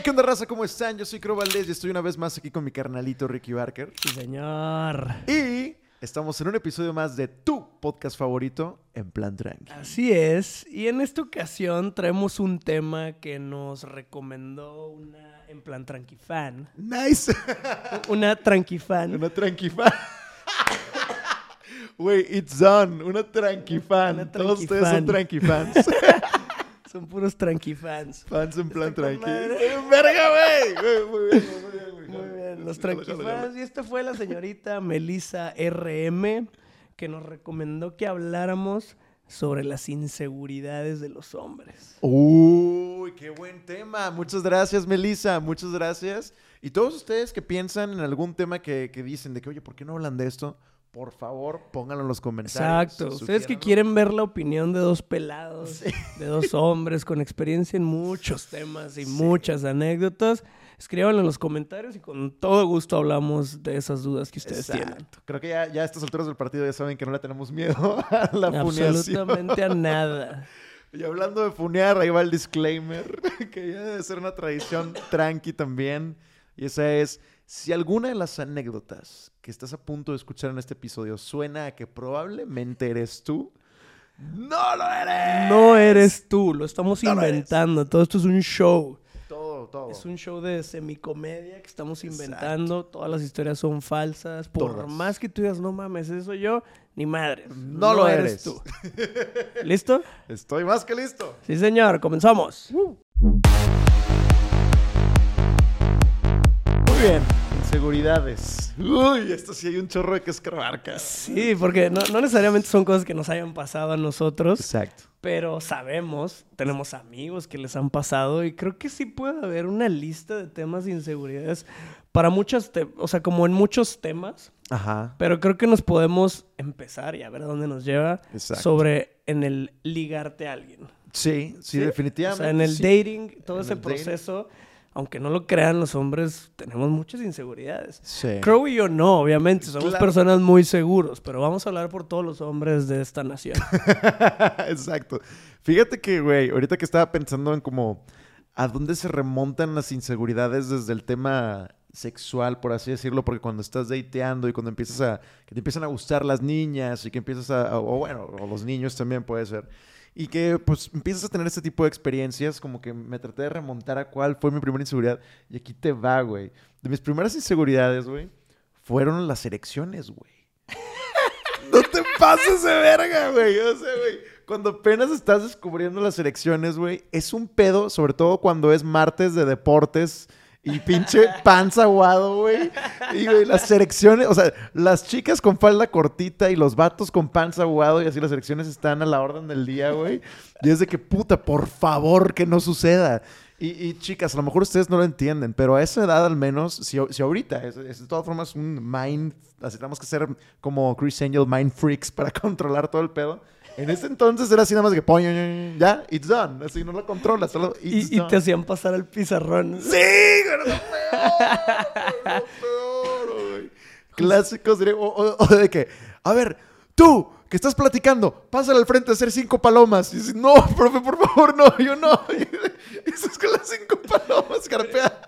Hey, ¿qué onda, raza? ¿Cómo están? Yo soy Cro Valdés y estoy una vez más aquí con mi carnalito Ricky Barker. Sí, señor. Y estamos en un episodio más de tu podcast favorito, En Plan Tranqui. Así es. Y en esta ocasión traemos un tema que nos recomendó una en plan tranquifan. Nice. Una tranquifan. una tranquifan. Güey, it's done. Una tranquifan. Una Todos ustedes son tranquifan. tranquifans. Son puros tranquifans. Fans en plan tranqui. madre. ¡Verga, güey! Muy bien, muy bien. Muy bien, los Jalo, jalo, jalo. tranquifans. Y esta fue la señorita Melissa RM que nos recomendó que habláramos sobre las inseguridades de los hombres. Uy, qué buen tema. Muchas gracias, Melissa. Muchas gracias. Y todos ustedes que piensan en algún tema que, que dicen de que, oye, ¿por qué no hablan de esto? Por favor, pónganlo en los comentarios. Exacto. Ustedes que quieren ver la opinión de dos pelados, de dos hombres con experiencia en muchos temas y muchas anécdotas, escríbanlo en los comentarios y con todo gusto hablamos de esas dudas que ustedes tienen. Exacto. Creo que ya, ya a estas alturas del partido ya saben que no le tenemos miedo a la. Absolutamente a nada. Y hablando de funear, ahí va el disclaimer, que ya debe ser una tradición tranqui también. Y esa es, si alguna de las anécdotas que estás a punto de escuchar en este episodio suena a que probablemente eres tú, ¡no lo eres! No eres tú, lo estamos No lo eres. inventando. Todo esto es un show. Todo, todo. Es un show de semicomedia que estamos inventando. Todas las historias son falsas. Por Todas. más que tú digas, no mames, eso yo, ni madre. No lo eres. tú. ¿Listo? Estoy más que listo. Sí, señor, comenzamos. Muy bien. Inseguridades. Uy, esto sí hay un chorro de que escarbar. Sí, porque no, no necesariamente son cosas que nos hayan pasado a nosotros, Exacto. pero sabemos, tenemos amigos que les han pasado y creo que sí puede haber una lista de temas de inseguridades para muchas, o sea, como en muchos temas, Ajá. pero creo que nos podemos empezar y a ver dónde nos lleva Exacto. sobre en el ligarte a alguien. Sí, sí, ¿sí? definitivamente. O sea, en el sí. dating, todo En ese dating. Aunque no lo crean los hombres, tenemos muchas inseguridades. Sí. Crow y yo no, obviamente, somos Claro. personas muy seguros, pero vamos a hablar por todos los hombres de esta nación. Exacto. Fíjate que, güey, ahorita que estaba pensando en como a dónde se remontan las inseguridades desde el tema sexual, por así decirlo, porque cuando estás dateando y cuando empiezas a, que te empiezan a gustar las niñas y que empiezas a, o bueno, o los niños también puede ser, y que pues empiezas a tener este tipo de experiencias, como que me traté de remontar a cuál fue mi primera inseguridad, y aquí te va, güey. De mis primeras inseguridades, güey, fueron las erecciones, güey. No te pases de verga, güey. O sea, güey, cuando apenas estás descubriendo las elecciones, güey, es un pedo, sobre todo cuando es martes de deportes y pinche panza aguado, güey. Y, güey, las selecciones, o sea, las chicas con falda cortita y los vatos con panza aguado y así las elecciones están a la orden del día, güey. Y es de que, puta, por favor, que no suceda. Y, y, chicas, a lo mejor ustedes no lo entienden, pero a esa edad al menos, si, si ahorita, es, de todas formas un mind, así que ser como Chris Angel mind freaks para controlar todo el pedo. En ese entonces era así nada más que, "Poñ, ya, it's done. Así no lo controlas, solo it's y, te hacían pasar el pizarrón. Sí, no peor, peor, güey. Clásicos, diré, o, o- o de que, a ver, tú, que estás platicando, pásale al frente a hacer cinco palomas. Y dices, no, profe, por favor, no, yo no. Y eso es con las cinco palomas, carpea.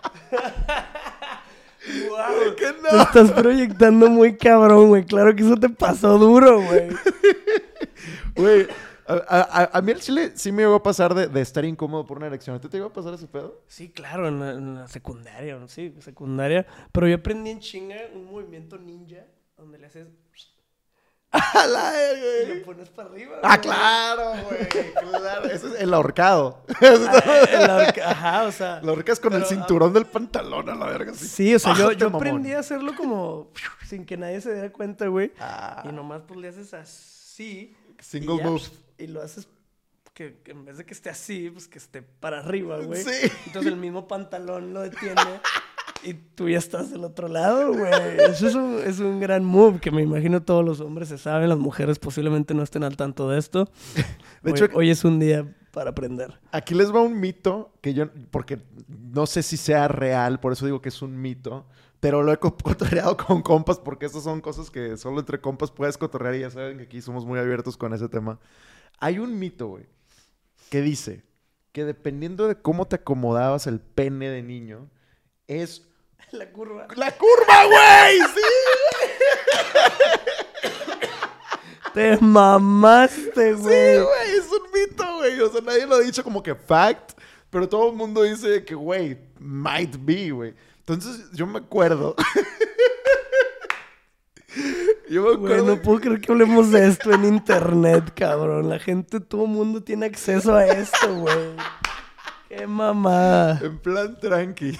Wow. Que Te no. estás proyectando muy cabrón, güey. Claro que eso te pasó duro, güey. Güey, a, a- a- mí el chile sí me llegó a pasar de, de estar incómodo por una erección. ¿A ti te iba a pasar ese pedo? Sí, claro, en la, en la secundaria, sí, secundaria. Pero yo aprendí en chinga un movimiento ninja donde le haces ¡A la y güey! lo pones para arriba. Ah, güey. claro, güey, claro. Ese es el ahorcado. Ah, Ajá, o sea. Lo ahorcas con el ah, cinturón del pantalón a la verga. así. Sí, o sea, yo, Bájate, yo aprendí a hacerlo como sin que nadie se diera cuenta, güey. Ah, Y nomás pues le haces así. Single y ya, move. Y lo haces que, que en vez de que esté así, pues que esté para arriba, güey. Sí. Entonces el mismo pantalón lo detiene y tú ya estás del otro lado, güey. Eso es un, es un gran move que me imagino todos los hombres se saben, las mujeres posiblemente no estén al tanto de esto. De hoy, hecho, hoy es un día para aprender. Aquí les va un mito que yo, porque no sé si sea real, por eso digo que es un mito, pero lo he co- cotorreado con compas porque estas son cosas que solo entre compas puedes cotorrear y ya saben que aquí somos muy abiertos con ese tema. Hay un mito, güey, que dice que dependiendo de cómo te acomodabas el pene de niño, es La curva. la curva, güey. Sí. Te mamaste, Sí, güey. güey, es un mito, güey. O sea, nadie lo ha dicho como que fact, pero todo el mundo dice que, güey, might be, güey. Entonces, yo me acuerdo. yo me Güey, acuerdo. no puedo creer que hablemos de esto en internet, cabrón. La gente, todo mundo tiene acceso a esto, güey. Qué mamada. En plan tranqui.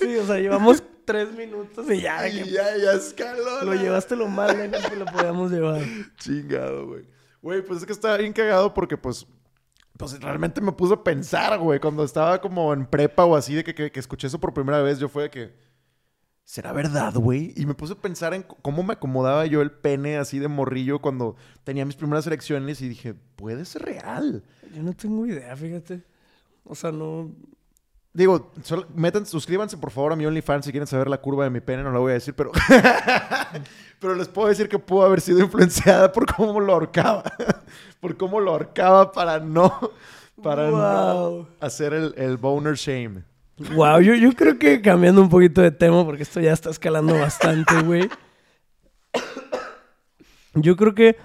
Sí, o sea, llevamos tres minutos y ya, y que ya, ya escaló. lo llevaste lo más lejos que lo podíamos llevar. Chingado, güey. Güey, pues es que estaba bien cagado porque, pues, pues realmente me puso a pensar, güey. Cuando estaba como en prepa o así, de que, que- que escuché eso por primera vez, yo fue de que, ¿será verdad, güey? Y me puse a pensar en cómo me acomodaba yo el pene así de morrillo cuando tenía mis primeras elecciones y dije, puede ser real. Yo no tengo idea, fíjate. O sea, no. Digo, solo- metan, suscríbanse por favor a mi OnlyFans si quieren saber la curva de mi pene, no la voy a decir, pero... pero les puedo decir que pudo haber sido influenciada por cómo lo ahorcaba. por cómo lo ahorcaba para no... Para Wow. no hacer el, el boner shame. Wow, yo, yo creo que cambiando un poquito de tema, porque esto ya está escalando bastante, güey. Yo creo que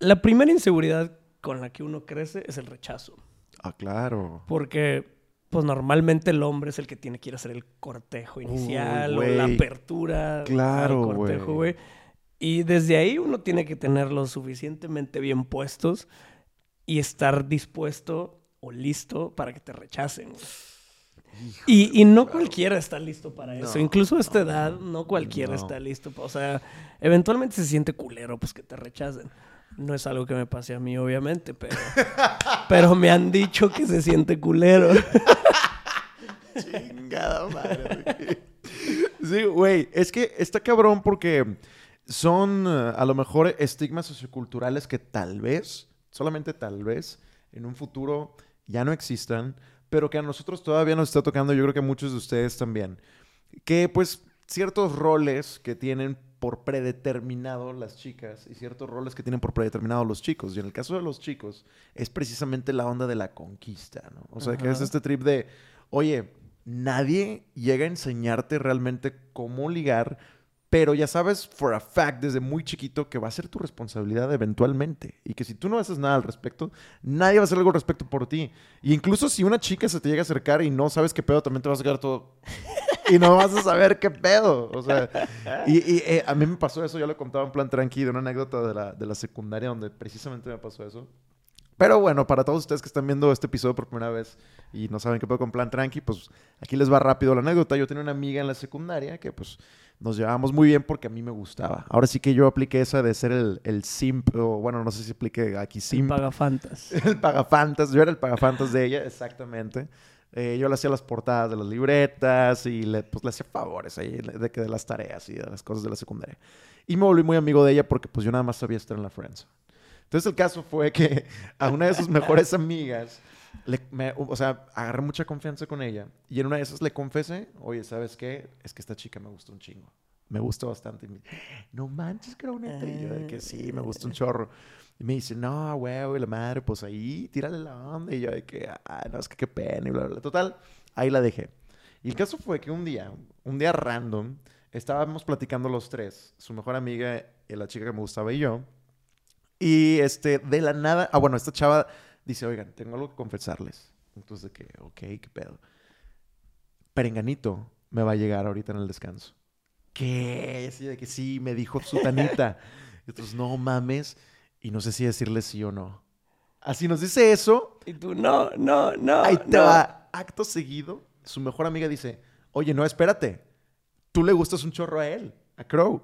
la primera inseguridad con la que uno crece es el rechazo. Ah, claro. Porque, pues normalmente el hombre es el que tiene que ir a hacer el cortejo inicial o la apertura Claro, al cortejo, güey. Y desde ahí uno tiene que tenerlos suficientemente bien puestos y estar dispuesto o listo para que te rechacen. Y, y no cualquiera está listo para eso. No, Incluso a esta edad, no cualquiera no. está listo. O sea, eventualmente se siente culero, pues que te rechacen. No es algo que me pase a mí, obviamente, pero, pero me han dicho que se siente culero. Chingada madre. Sí, güey. Es que está cabrón porque son eh, a lo mejor estigmas socioculturales que tal vez, solamente tal vez, en un futuro ya no existan, pero que a nosotros todavía nos está tocando, yo creo que a muchos de ustedes también. Que pues ciertos roles que tienen por predeterminado las chicas y ciertos roles que tienen por predeterminado los chicos. Y en el caso de los chicos es precisamente la onda de la conquista, ¿no? O sea, que es este trip de, oye, nadie llega a enseñarte realmente cómo ligar, pero ya sabes for a fact desde muy chiquito que va a ser tu responsabilidad eventualmente. Y que si tú no haces nada al respecto, nadie va a hacer algo al respecto por ti. Y incluso si una chica se te llega a acercar y no sabes qué pedo, también te vas a quedar todo... y no vas a saber qué pedo. O sea, y, y, eh, a mí me pasó eso, yo le contaba en plan tranqui de una anécdota de la, de la secundaria donde precisamente me pasó eso. Pero bueno, para todos ustedes que están viendo este episodio por primera vez y no saben qué pedo con plan tranqui, pues aquí les va rápido la anécdota. Yo tenía una amiga en la secundaria que pues nos llevábamos muy bien porque a mí me gustaba. Ahora sí que yo apliqué esa de ser el, el simp, o bueno, no sé si apliqué aquí simp. Pagafantas. El pagafantas, yo era el pagafantas de ella, exactamente. Eh, yo le hacía las portadas de las libretas y le, pues, le hacía favores ahí de, que de las tareas y de las cosas de la secundaria. Y me volví muy amigo de ella porque pues yo nada más sabía estar en la Friends. Entonces el caso fue que a una de sus mejores amigas, le- me- o sea, agarré mucha confianza con ella y en una de esas le confesé, oye, ¿sabes qué? Es que esta chica me gustó un chingo. Me gustó bastante. Y me, no manches, creo neta. Y yo de que sí, me gustó un chorro. Y me dice, no, güey, güey, la madre, pues ahí, tírale la onda. Y yo de que, ah, no, es que qué pena y bla, bla, bla. Total, ahí la dejé. Y el caso fue que un día, un día random, estábamos platicando los tres, su mejor amiga, y la chica que me gustaba y yo. Y este, de la nada, ah, bueno, esta chava dice, oigan, tengo algo que confesarles. Entonces, de que, ok, qué pedo. Perenganito me va a llegar ahorita en el descanso. ¿Qué? Así de que sí, me dijo Sutanita. Entonces, no mames. Y no sé si decirle sí o no. Así nos dice eso. Y tú, no, no, no. Ahí te no. va. Acto seguido, su mejor amiga dice, oye, no, espérate. Tú le gustas un chorro a él, a Crow.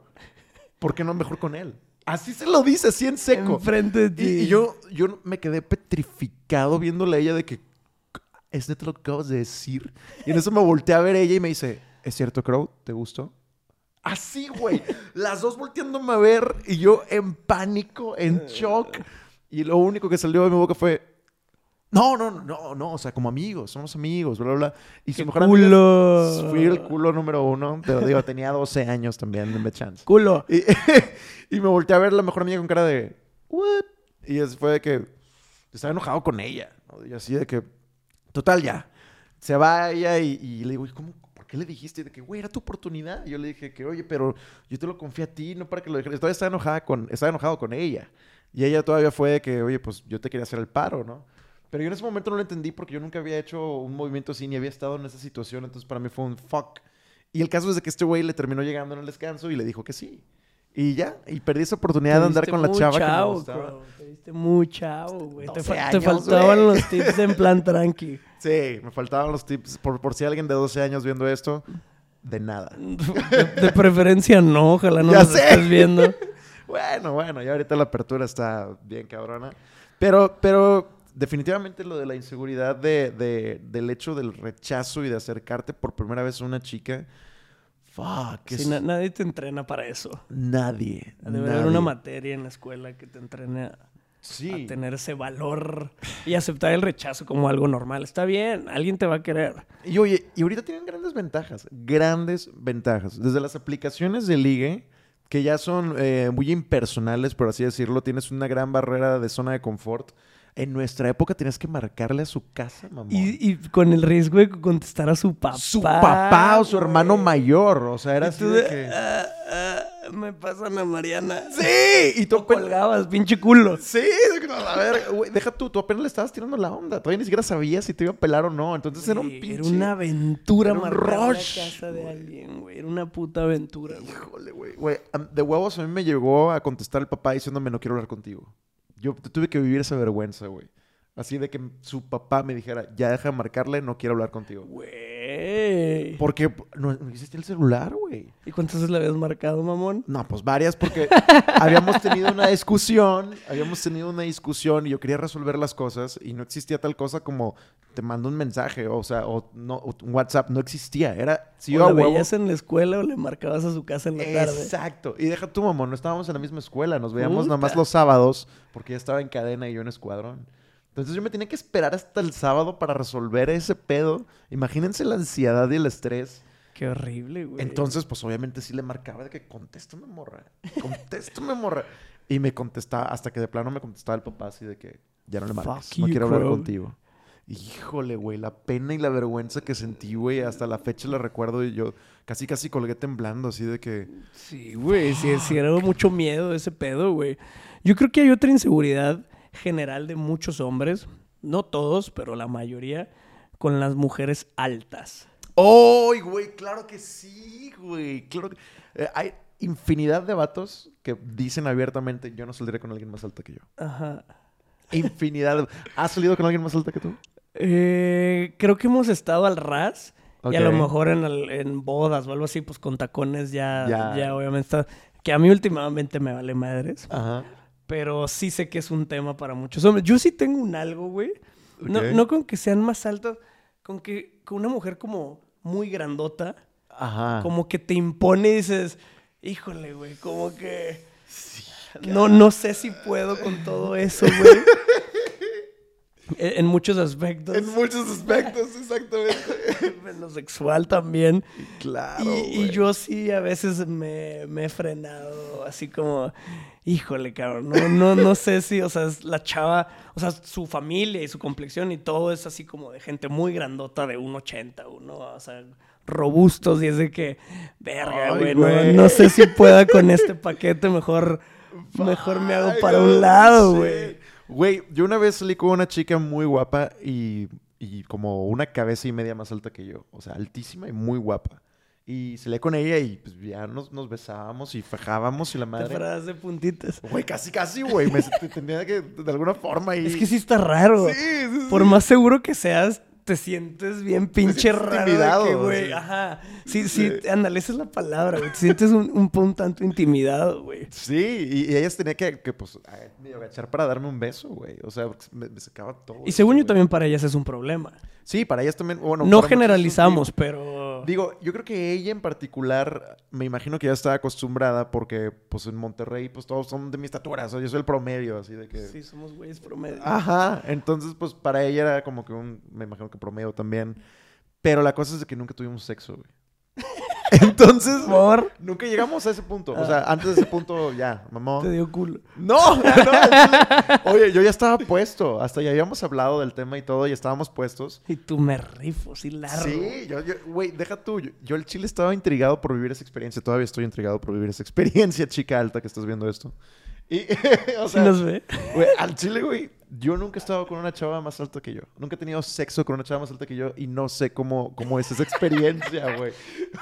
¿Por qué no mejor con él? Así se lo dice, así en seco. Enfrente de ti. Y, y yo, yo me quedé petrificado viéndole a ella de que es neta lo que acabas de decir. Y en eso me volteé a ver a ella y me dice, ¿es cierto, Crow? ¿Te gustó? Así, güey. Las dos volteándome a ver y yo en pánico, en shock. Y lo único que salió de mi boca fue, no, no, no, no, o sea, como amigos, somos amigos, bla, bla, bla. Y su ¡Qué mejor amiga, culo! fui el culo número uno, pero digo, tenía 12 años también, denme chance. Culo. Y, y me volteé a ver la mejor amiga con cara de, ¿what? Y así fue de que estaba enojado con ella. ¿no? Y así de que, Total, ya. Se va ella y, y le digo, "¿Y ¿cómo? ¿Por qué le dijiste? De que, güey, era tu oportunidad. Y yo le dije que, oye, pero yo te lo confié a ti, no para que lo dejaras. Todavía estaba enojada con, estaba enojado con ella. Y ella todavía fue de que, oye, pues yo te quería hacer el paro, ¿no? Pero yo en ese momento no lo entendí porque yo nunca había hecho un movimiento así ni había estado en esa situación. Entonces para mí fue un fuck. Y el caso es de que este güey le terminó llegando en el descanso y le dijo que sí. Y ya, y perdí esa oportunidad de andar con la chava muy que me chavo, gustaba. bro. Te viste muy chavo, güey. Te, 12 fa- te años, faltaban los tips en plan tranqui. Sí, me faltaban los tips. Por, por si alguien de 12 años viendo esto, de nada. De, de preferencia no, ojalá no Ya nos sé. estés viendo. Bueno, bueno, ya ahorita la apertura está bien cabrona. Pero, pero definitivamente lo de la inseguridad de, de- del hecho del rechazo y de acercarte por primera vez a una chica. Fuck, Sí, na- nadie te entrena para eso. nadie. Debe haber una materia en la escuela que te entrene a, Sí. a tener ese valor y aceptar el rechazo como algo normal. Está bien, alguien te va a querer. Y oye, y ahorita tienen grandes ventajas, grandes ventajas. Desde las aplicaciones de ligue, que ya son eh, muy impersonales, por así decirlo, tienes una gran barrera de zona de confort. En nuestra época tenías que marcarle a su casa, mamá. Y, y con el riesgo de contestar a su papá. su papá o su hermano mayor. O sea, era así de que... "Ah, ah, me pasan a Mariana. ¡Sí! Y tú colgabas, pinche culo. Sí, a ver, güey, deja tú, tú apenas le estabas tirando la onda. Todavía ni siquiera sabías si te iba a pelar o no. Entonces era un pinche... Era una aventura era un rush, casa de alguien, güey. Era una puta aventura. Híjole, güey. Güey, de huevos a mí me llegó a contestar el papá diciéndome no quiero hablar contigo. Yo tuve que vivir esa vergüenza, güey. Así de que su papá me dijera, ya deja de marcarle, no quiero hablar contigo. Güey. Porque no, no existía el celular, güey. ¿Y cuántas veces le habías marcado, mamón? No, pues varias porque habíamos tenido una discusión, habíamos tenido una discusión y yo quería resolver las cosas y no existía tal cosa como te mando un mensaje, o sea, o no, o un WhatsApp, no existía. Era, si o yo a la huevo... veías en la escuela o le marcabas a su casa en la tarde. Exacto. Y deja tú, mamón, no estábamos en la misma escuela, nos veíamos nada más Puta. los sábados porque ella estaba en cadena y yo en escuadrón. Entonces yo me tenía que esperar hasta el sábado para resolver ese pedo. Imagínense la ansiedad y el estrés. Qué horrible, güey. Entonces, pues obviamente sí le marcaba de que contéstame, morra. Contéstame, morra. Y me contestaba, hasta que de plano me contestaba el papá así de que ya no le marques, Fuck no you, quiero hablar contigo. Híjole, güey, la pena y la vergüenza que sentí, güey, hasta la fecha la recuerdo y yo casi casi colgué temblando, así de que... Sí, güey. Sí, sí, era mucho miedo ese pedo, güey. Yo creo que hay otra inseguridad general de muchos hombres. No todos, pero la mayoría. Con las mujeres altas. ¡Oh, güey! Claro que sí, güey. Claro que... eh, hay infinidad de vatos que dicen abiertamente, yo no saldré con alguien más alto que yo. Ajá. Infinidad. de- ¿Has salido con alguien más alto que tú? Eh, creo que hemos estado al ras. Y a lo mejor en, el- en bodas o algo así, pues con tacones ya, Ya. ya. obviamente está. Que a mí últimamente me vale madres. Ajá. Pero sí sé que es un tema para muchos hombres. Yo sí tengo un algo, güey. No, no con que sean más altos, con que con una mujer como muy grandota, Ajá. como que te impone y dices, híjole, güey, como que... no, no sé si puedo con todo eso, güey. en, muchos aspectos. En muchos aspectos, exactamente. en lo sexual también. Claro. Y, yo sí a veces me, me he frenado así como, híjole, cabrón, no, no, no sé si, o sea, es la chava, o sea, su familia y su complexión y todo es así como de gente muy grandota de 1,80, uno, o sea, robustos y es de que, verga, Ay, güey, no, güey. no sé si pueda con este paquete, mejor, mejor me hago para no, un lado, sí. güey. Güey, yo una vez salí con una chica muy guapa y, y como una cabeza y media más alta que yo. O sea, altísima y muy guapa. Y salí con ella y pues ya nos, nos besábamos y fajábamos y la Te madre. paras de puntitas. Güey, casi, casi, güey. Me te- tenía que, de alguna forma y... Es que sí está raro. Sí, sí, sí. Por más seguro que seas, te sientes bien pinche raro. intimidado, güey, ajá. Sí, sí, ándale, esa es la palabra, güey. Te sientes un, un, un tanto intimidado, güey. Sí, y, y ellas tenía que, que pues, agachar para darme un beso, güey. O sea, me, me sacaba todo. Y según yo también para ellas es un problema. Sí, para ellas también. Bueno, no generalizamos, sí. Pero... Digo, yo creo que ella en particular, me imagino que ya estaba acostumbrada porque, pues, en Monterrey, pues, todos son de mi estatura. O sea, yo soy el promedio, así de que... Sí, somos güeyes promedio. Ajá. Entonces, pues, para ella era como que un... Me imagino que promedio también. Pero la cosa es de que nunca tuvimos sexo, güey. Entonces, Por. nunca llegamos a ese punto. O sea, antes de ese punto, ya, mamón. Te dio culo. No, no, chile. Oye, yo ya estaba puesto. Hasta ya habíamos hablado del tema y todo, y estábamos puestos. Y tú me rifo, sí, largo. Sí, yo, yo, güey, deja tú. Yo, yo el chile estaba intrigado por vivir esa experiencia. Todavía estoy intrigado por vivir esa experiencia, chica alta, que estás viendo esto. Y, o ¿Sí sea, nos ve? al chile, güey, yo nunca he estado con una chava más alta que yo. Nunca he tenido sexo con una chava más alta que yo y no sé cómo, cómo es esa experiencia, güey.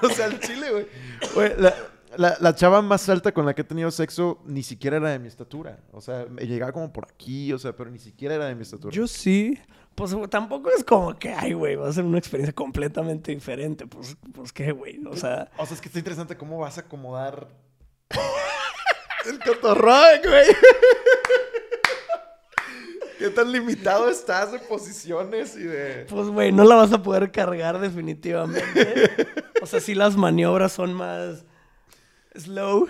O sea, al chile, güey. La, la, la chava más alta con la que he tenido sexo ni siquiera era de mi estatura. O sea, me llegaba como por aquí, o sea, pero ni siquiera era de mi estatura. Yo sí. Pues tampoco es como que, ay, güey, va a ser una experiencia completamente diferente. Pues, pues qué, güey. O sea, O sea, es que está interesante cómo vas a acomodar el cotorrón, güey. ¿Qué tan limitado estás de posiciones y de... pues, güey, no la vas a poder cargar definitivamente. O sea, sí las maniobras son más slow.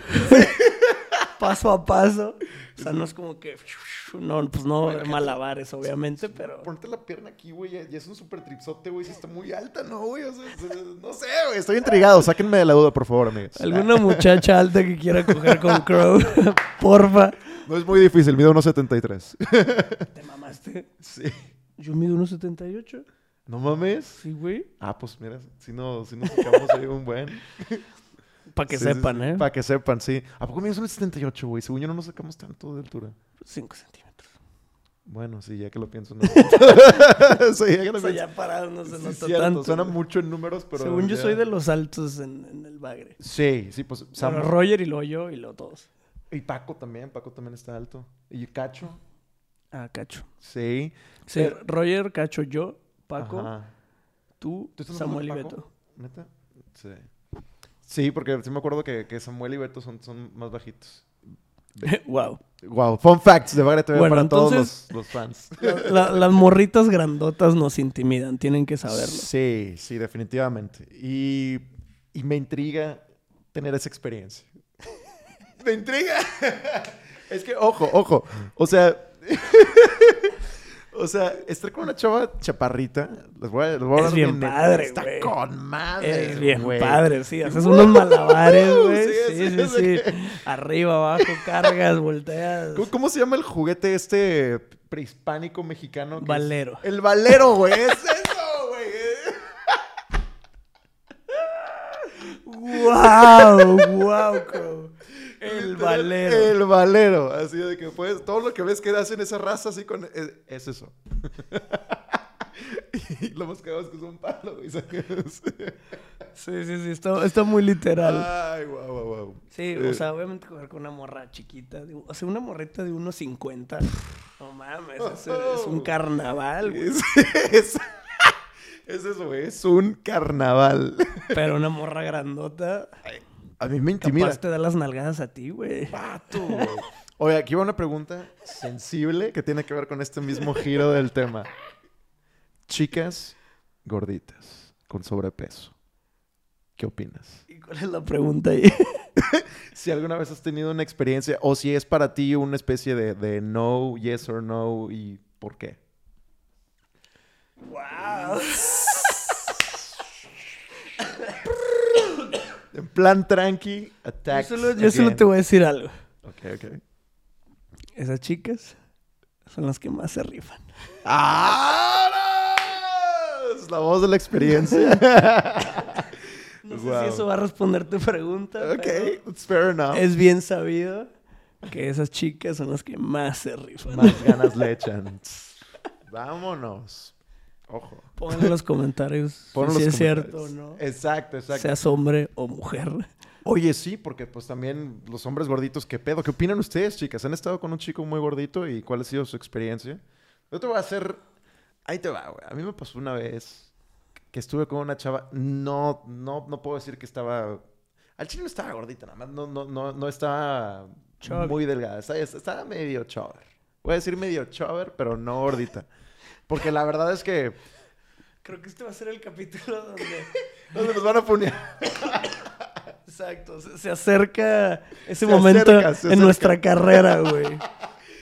paso a paso. O sea, no es como que... No, pues no malabares, obviamente, pero... Ponte la pierna aquí, güey, y es un super tripsote, güey, si está muy alta, ¿no, güey? O sea, no sé, güey, estoy intrigado. Sáquenme de la duda, por favor, amigas. Alguna muchacha alta que quiera coger con Crow, porfa. No es muy difícil, mido 1.73. ¿Te mamaste? sí. Yo mido 1.78. ¿No mames? Sí, güey. Ah, pues mira, si no, si nos sacamos ahí un buen... Para que sepan, ¿eh? Para que sepan, sí. ¿A poco mides 1.78, güey? Según yo no nos sacamos tanto de altura. 5 centímetros. Bueno, sí, ya que lo pienso. No. sí, ya que lo O sea, pienso. ya parados no se Sí, nota cierto, tanto. Suena mucho en números, pero. Según yo soy de los altos en, en el bagre. Sí, sí, pues. Sam- Roger y luego yo y luego todos. Y Paco también. Paco también está alto. Y Cacho. Ah, Cacho. Sí. Sí, Pero- Roger, Cacho, yo, Paco, Ajá. tú, ¿Tú estás Samuel y Beto. ¿Neta? Sí. Sí, porque sí me acuerdo que, que Samuel y Beto son, son más bajitos. wow. Wow, fun facts de Bagre TV Bueno, para todos los, los fans. La- la- las morritas grandotas nos intimidan, tienen que saberlo. Sí, sí, definitivamente. Y, y me intriga tener esa experiencia. me intriga. es que, ojo, ojo. O sea, o sea, estar con una chava chaparrita, les voy a, les voy a Es bien padre, Está con madre. Es bien padre, sí. Haces unos malabares, Woo, güey. sí, Sí, sí. Arriba, abajo, cargas, volteas. ¿Cómo, cómo se llama el juguete este prehispánico mexicano? es- Valero. El valero, güey. Es eso, güey. ¡Wow! ¡Wow, Crow! El valero. El valero. Así de que puedes, todo lo que ves que hacen esa raza así con. Es, es eso. y lo más cagado es que es un palo, güey. Sí, sí, sí. Está, está muy literal. Ay, guau, guau, guau. Sí, Eh, o sea, obviamente coger con una morra chiquita. de- o sea, una morrita de unos 50. No mames, es, es un carnaval, güey. Es, es, es eso, güey. Es un carnaval. Pero una morra grandota, A mí me intimida. capaz te da las nalgadas a ti, güey. Pato, güey. Oye, aquí va una pregunta sensible que tiene que ver con este mismo giro del tema. Chicas gorditas con sobrepeso. ¿Qué opinas? ¿Y cuál es la pregunta ahí? Si alguna vez has tenido una experiencia o si es para ti una especie de, de no, yes or no y por qué. ¡Wow! En plan tranqui, Yo attack. solo, yo solo te voy a decir algo. Ok, ok. Esas chicas son las que más se rifan. ¡Ah! no! Es la voz de la experiencia. No sé Wow. si eso va a responder tu pregunta. ok, pero it's fair enough. Es bien sabido que esas chicas son las que más se rifan. Más ganas le echan. Vámonos. Ojo. Pongan en los comentarios Pon si los es cierto o no. Exacto, exacto. Seas hombre o mujer. Oye, sí, porque pues también los hombres gorditos, ¿qué pedo? ¿Qué opinan ustedes, chicas? ¿Han estado con un chico muy gordito y cuál ha sido su experiencia? Yo te voy a hacer... Ahí te va, güey. A mí me pasó una vez que estuve con una chava... No, no, no puedo decir que estaba... Al chile no estaba gordita, nada más. No, no, no, no estaba Chubby. muy delgada. Estaba, estaba medio chover. Voy a decir medio chover, pero no gordita. Porque la verdad es que... Creo que este va a ser el capítulo donde... ¿Dónde nos van a poner? Exacto, se, se acerca ese Se momento acerca, en acerca. nuestra carrera, güey.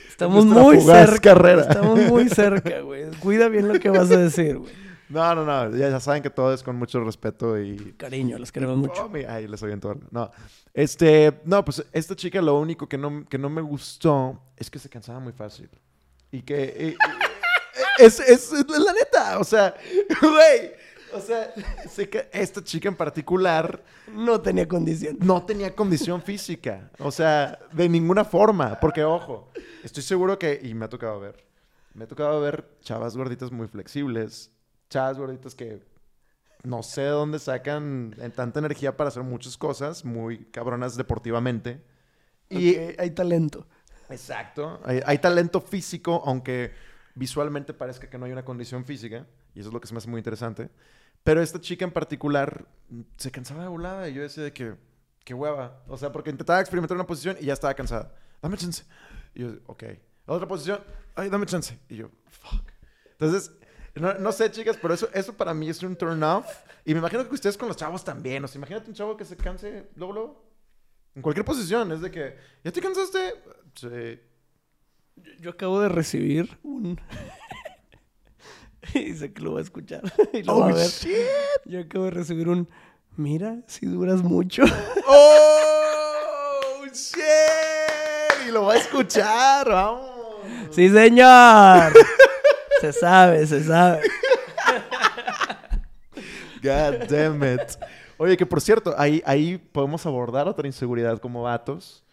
Estamos muy cerca. carrera. Estamos muy cerca, güey. Cuida bien lo que vas a decir, güey. No, no, no. Ya, ya saben que todo es con mucho respeto y. Cariño, los queremos mucho. Oh, mi- Ay, les oyen todo. No. Este. No, pues esta chica lo único que no, que no me gustó es que se cansaba muy fácil. Y que. y- es, es, es la neta. O sea, güey. O sea, sé que esta chica en particular No tenía condición. no tenía condición física. O sea, de ninguna forma. Porque, ojo, estoy seguro que, y me ha tocado ver, me ha tocado ver chavas gorditas muy flexibles, chavas gorditas que no sé de dónde sacan tanta energía para hacer muchas cosas, muy cabronas deportivamente. Y, Ok, hay talento. exacto, hay, hay talento físico, aunque visualmente parezca que no hay una condición física, y eso es lo que se me hace muy interesante. Pero esta chica en particular mm, se cansaba de volada y yo decía de que, qué hueva. O sea, porque intentaba experimentar una posición y ya estaba cansada. Dame chance. Y yo, ok. Otra posición, ay, dame chance. Y yo, fuck. Entonces, no, no sé, chicas, pero eso, eso para mí es un turn off. Y me imagino que ustedes con los chavos también. O sea, imagínate un chavo que se canse luego, luego. En cualquier posición. Es de que, ¿ya te cansaste? Sí. Yo, yo acabo de recibir un... y sé que lo va a escuchar. y lo va a Oh, ver. shit. Yo acabo de recibir un... Mira, si duras mucho. ¡Oh, shit! Y lo va a escuchar, vamos. ¡Sí, señor! se sabe, se sabe. God damn it. Oye, que por cierto, ahí, ahí podemos abordar otra inseguridad como vatos,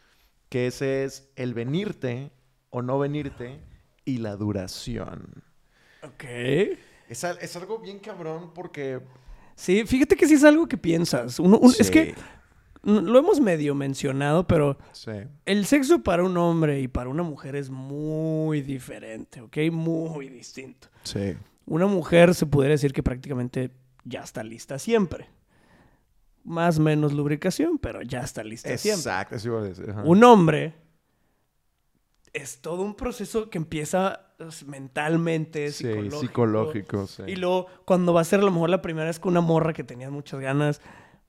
que ese es el venirte o no venirte y la duración. Ok. Es, es algo bien cabrón porque... Sí, fíjate que sí es algo que piensas. Uno- un- Es que lo hemos medio mencionado, pero Sí. el sexo para un hombre y para una mujer es muy diferente, ¿ok? Muy distinto. Sí. Una mujer se pudiera decir que prácticamente ya está lista siempre. Más menos lubricación, pero ya está lista siempre. Exacto, decir. ajá. Un hombre es todo un proceso que empieza pues, mentalmente, Sí, psicológico. psicológico, sí. Y luego, cuando va a ser a lo mejor la primera vez con una morra que tenías muchas ganas,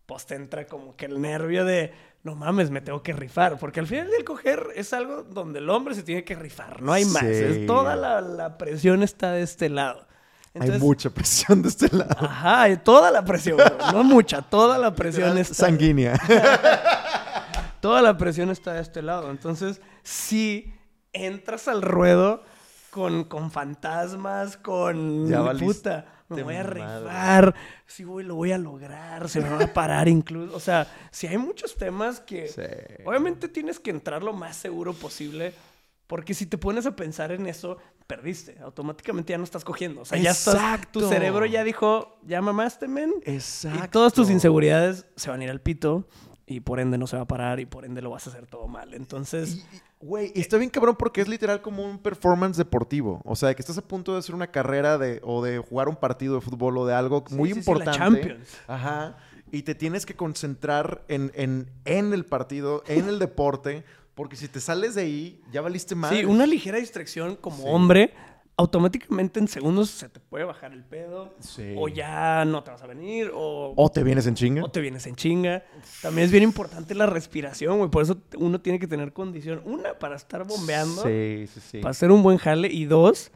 pues te entra como que el nervio de, no mames, me tengo que rifar. Porque al final del coger es algo donde el hombre se tiene que rifar, no hay más. Sí. Es, toda la, la presión está de este lado. Hay mucha presión de este lado. Ajá, toda la presión, no mucha, toda la presión está. Sanguínea. Toda la presión está de este lado. Entonces, si entras al ruedo con, con fantasmas, con Ya puta, me voy a rifar, sí, güey, lo voy a lograr, se me va a parar incluso. O sea, si hay muchos temas que Sí. obviamente tienes que entrar lo más seguro posible. Porque si te pones a pensar en eso, perdiste. Automáticamente ya no estás cogiendo. O sea, ya estás. Tu Exacto. cerebro ya dijo, ya mamaste, men. Exacto. Y todas tus inseguridades se van a ir al pito y por ende no se va a parar y por ende lo vas a hacer todo mal. Entonces, Y- y, Güey, y está bien cabrón porque es literal como un performance deportivo. O sea, que estás a punto de hacer una carrera de, o de jugar un partido de fútbol o de algo Sí, muy sí, sí, la importante. Champions. Ajá. Y te tienes que concentrar en, en, en el partido, en el deporte, porque si te sales de ahí, ya valiste mal. sí, una ligera distracción como Sí. hombre, automáticamente en segundos se te puede bajar el pedo. Sí. O ya no te vas a venir, o, O te vienes en chinga. o te vienes en chinga. También es bien importante la respiración, güey. Por eso uno tiene que tener condición. Una, para estar bombeando. Sí, sí, sí. Para hacer un buen jale. Y dos,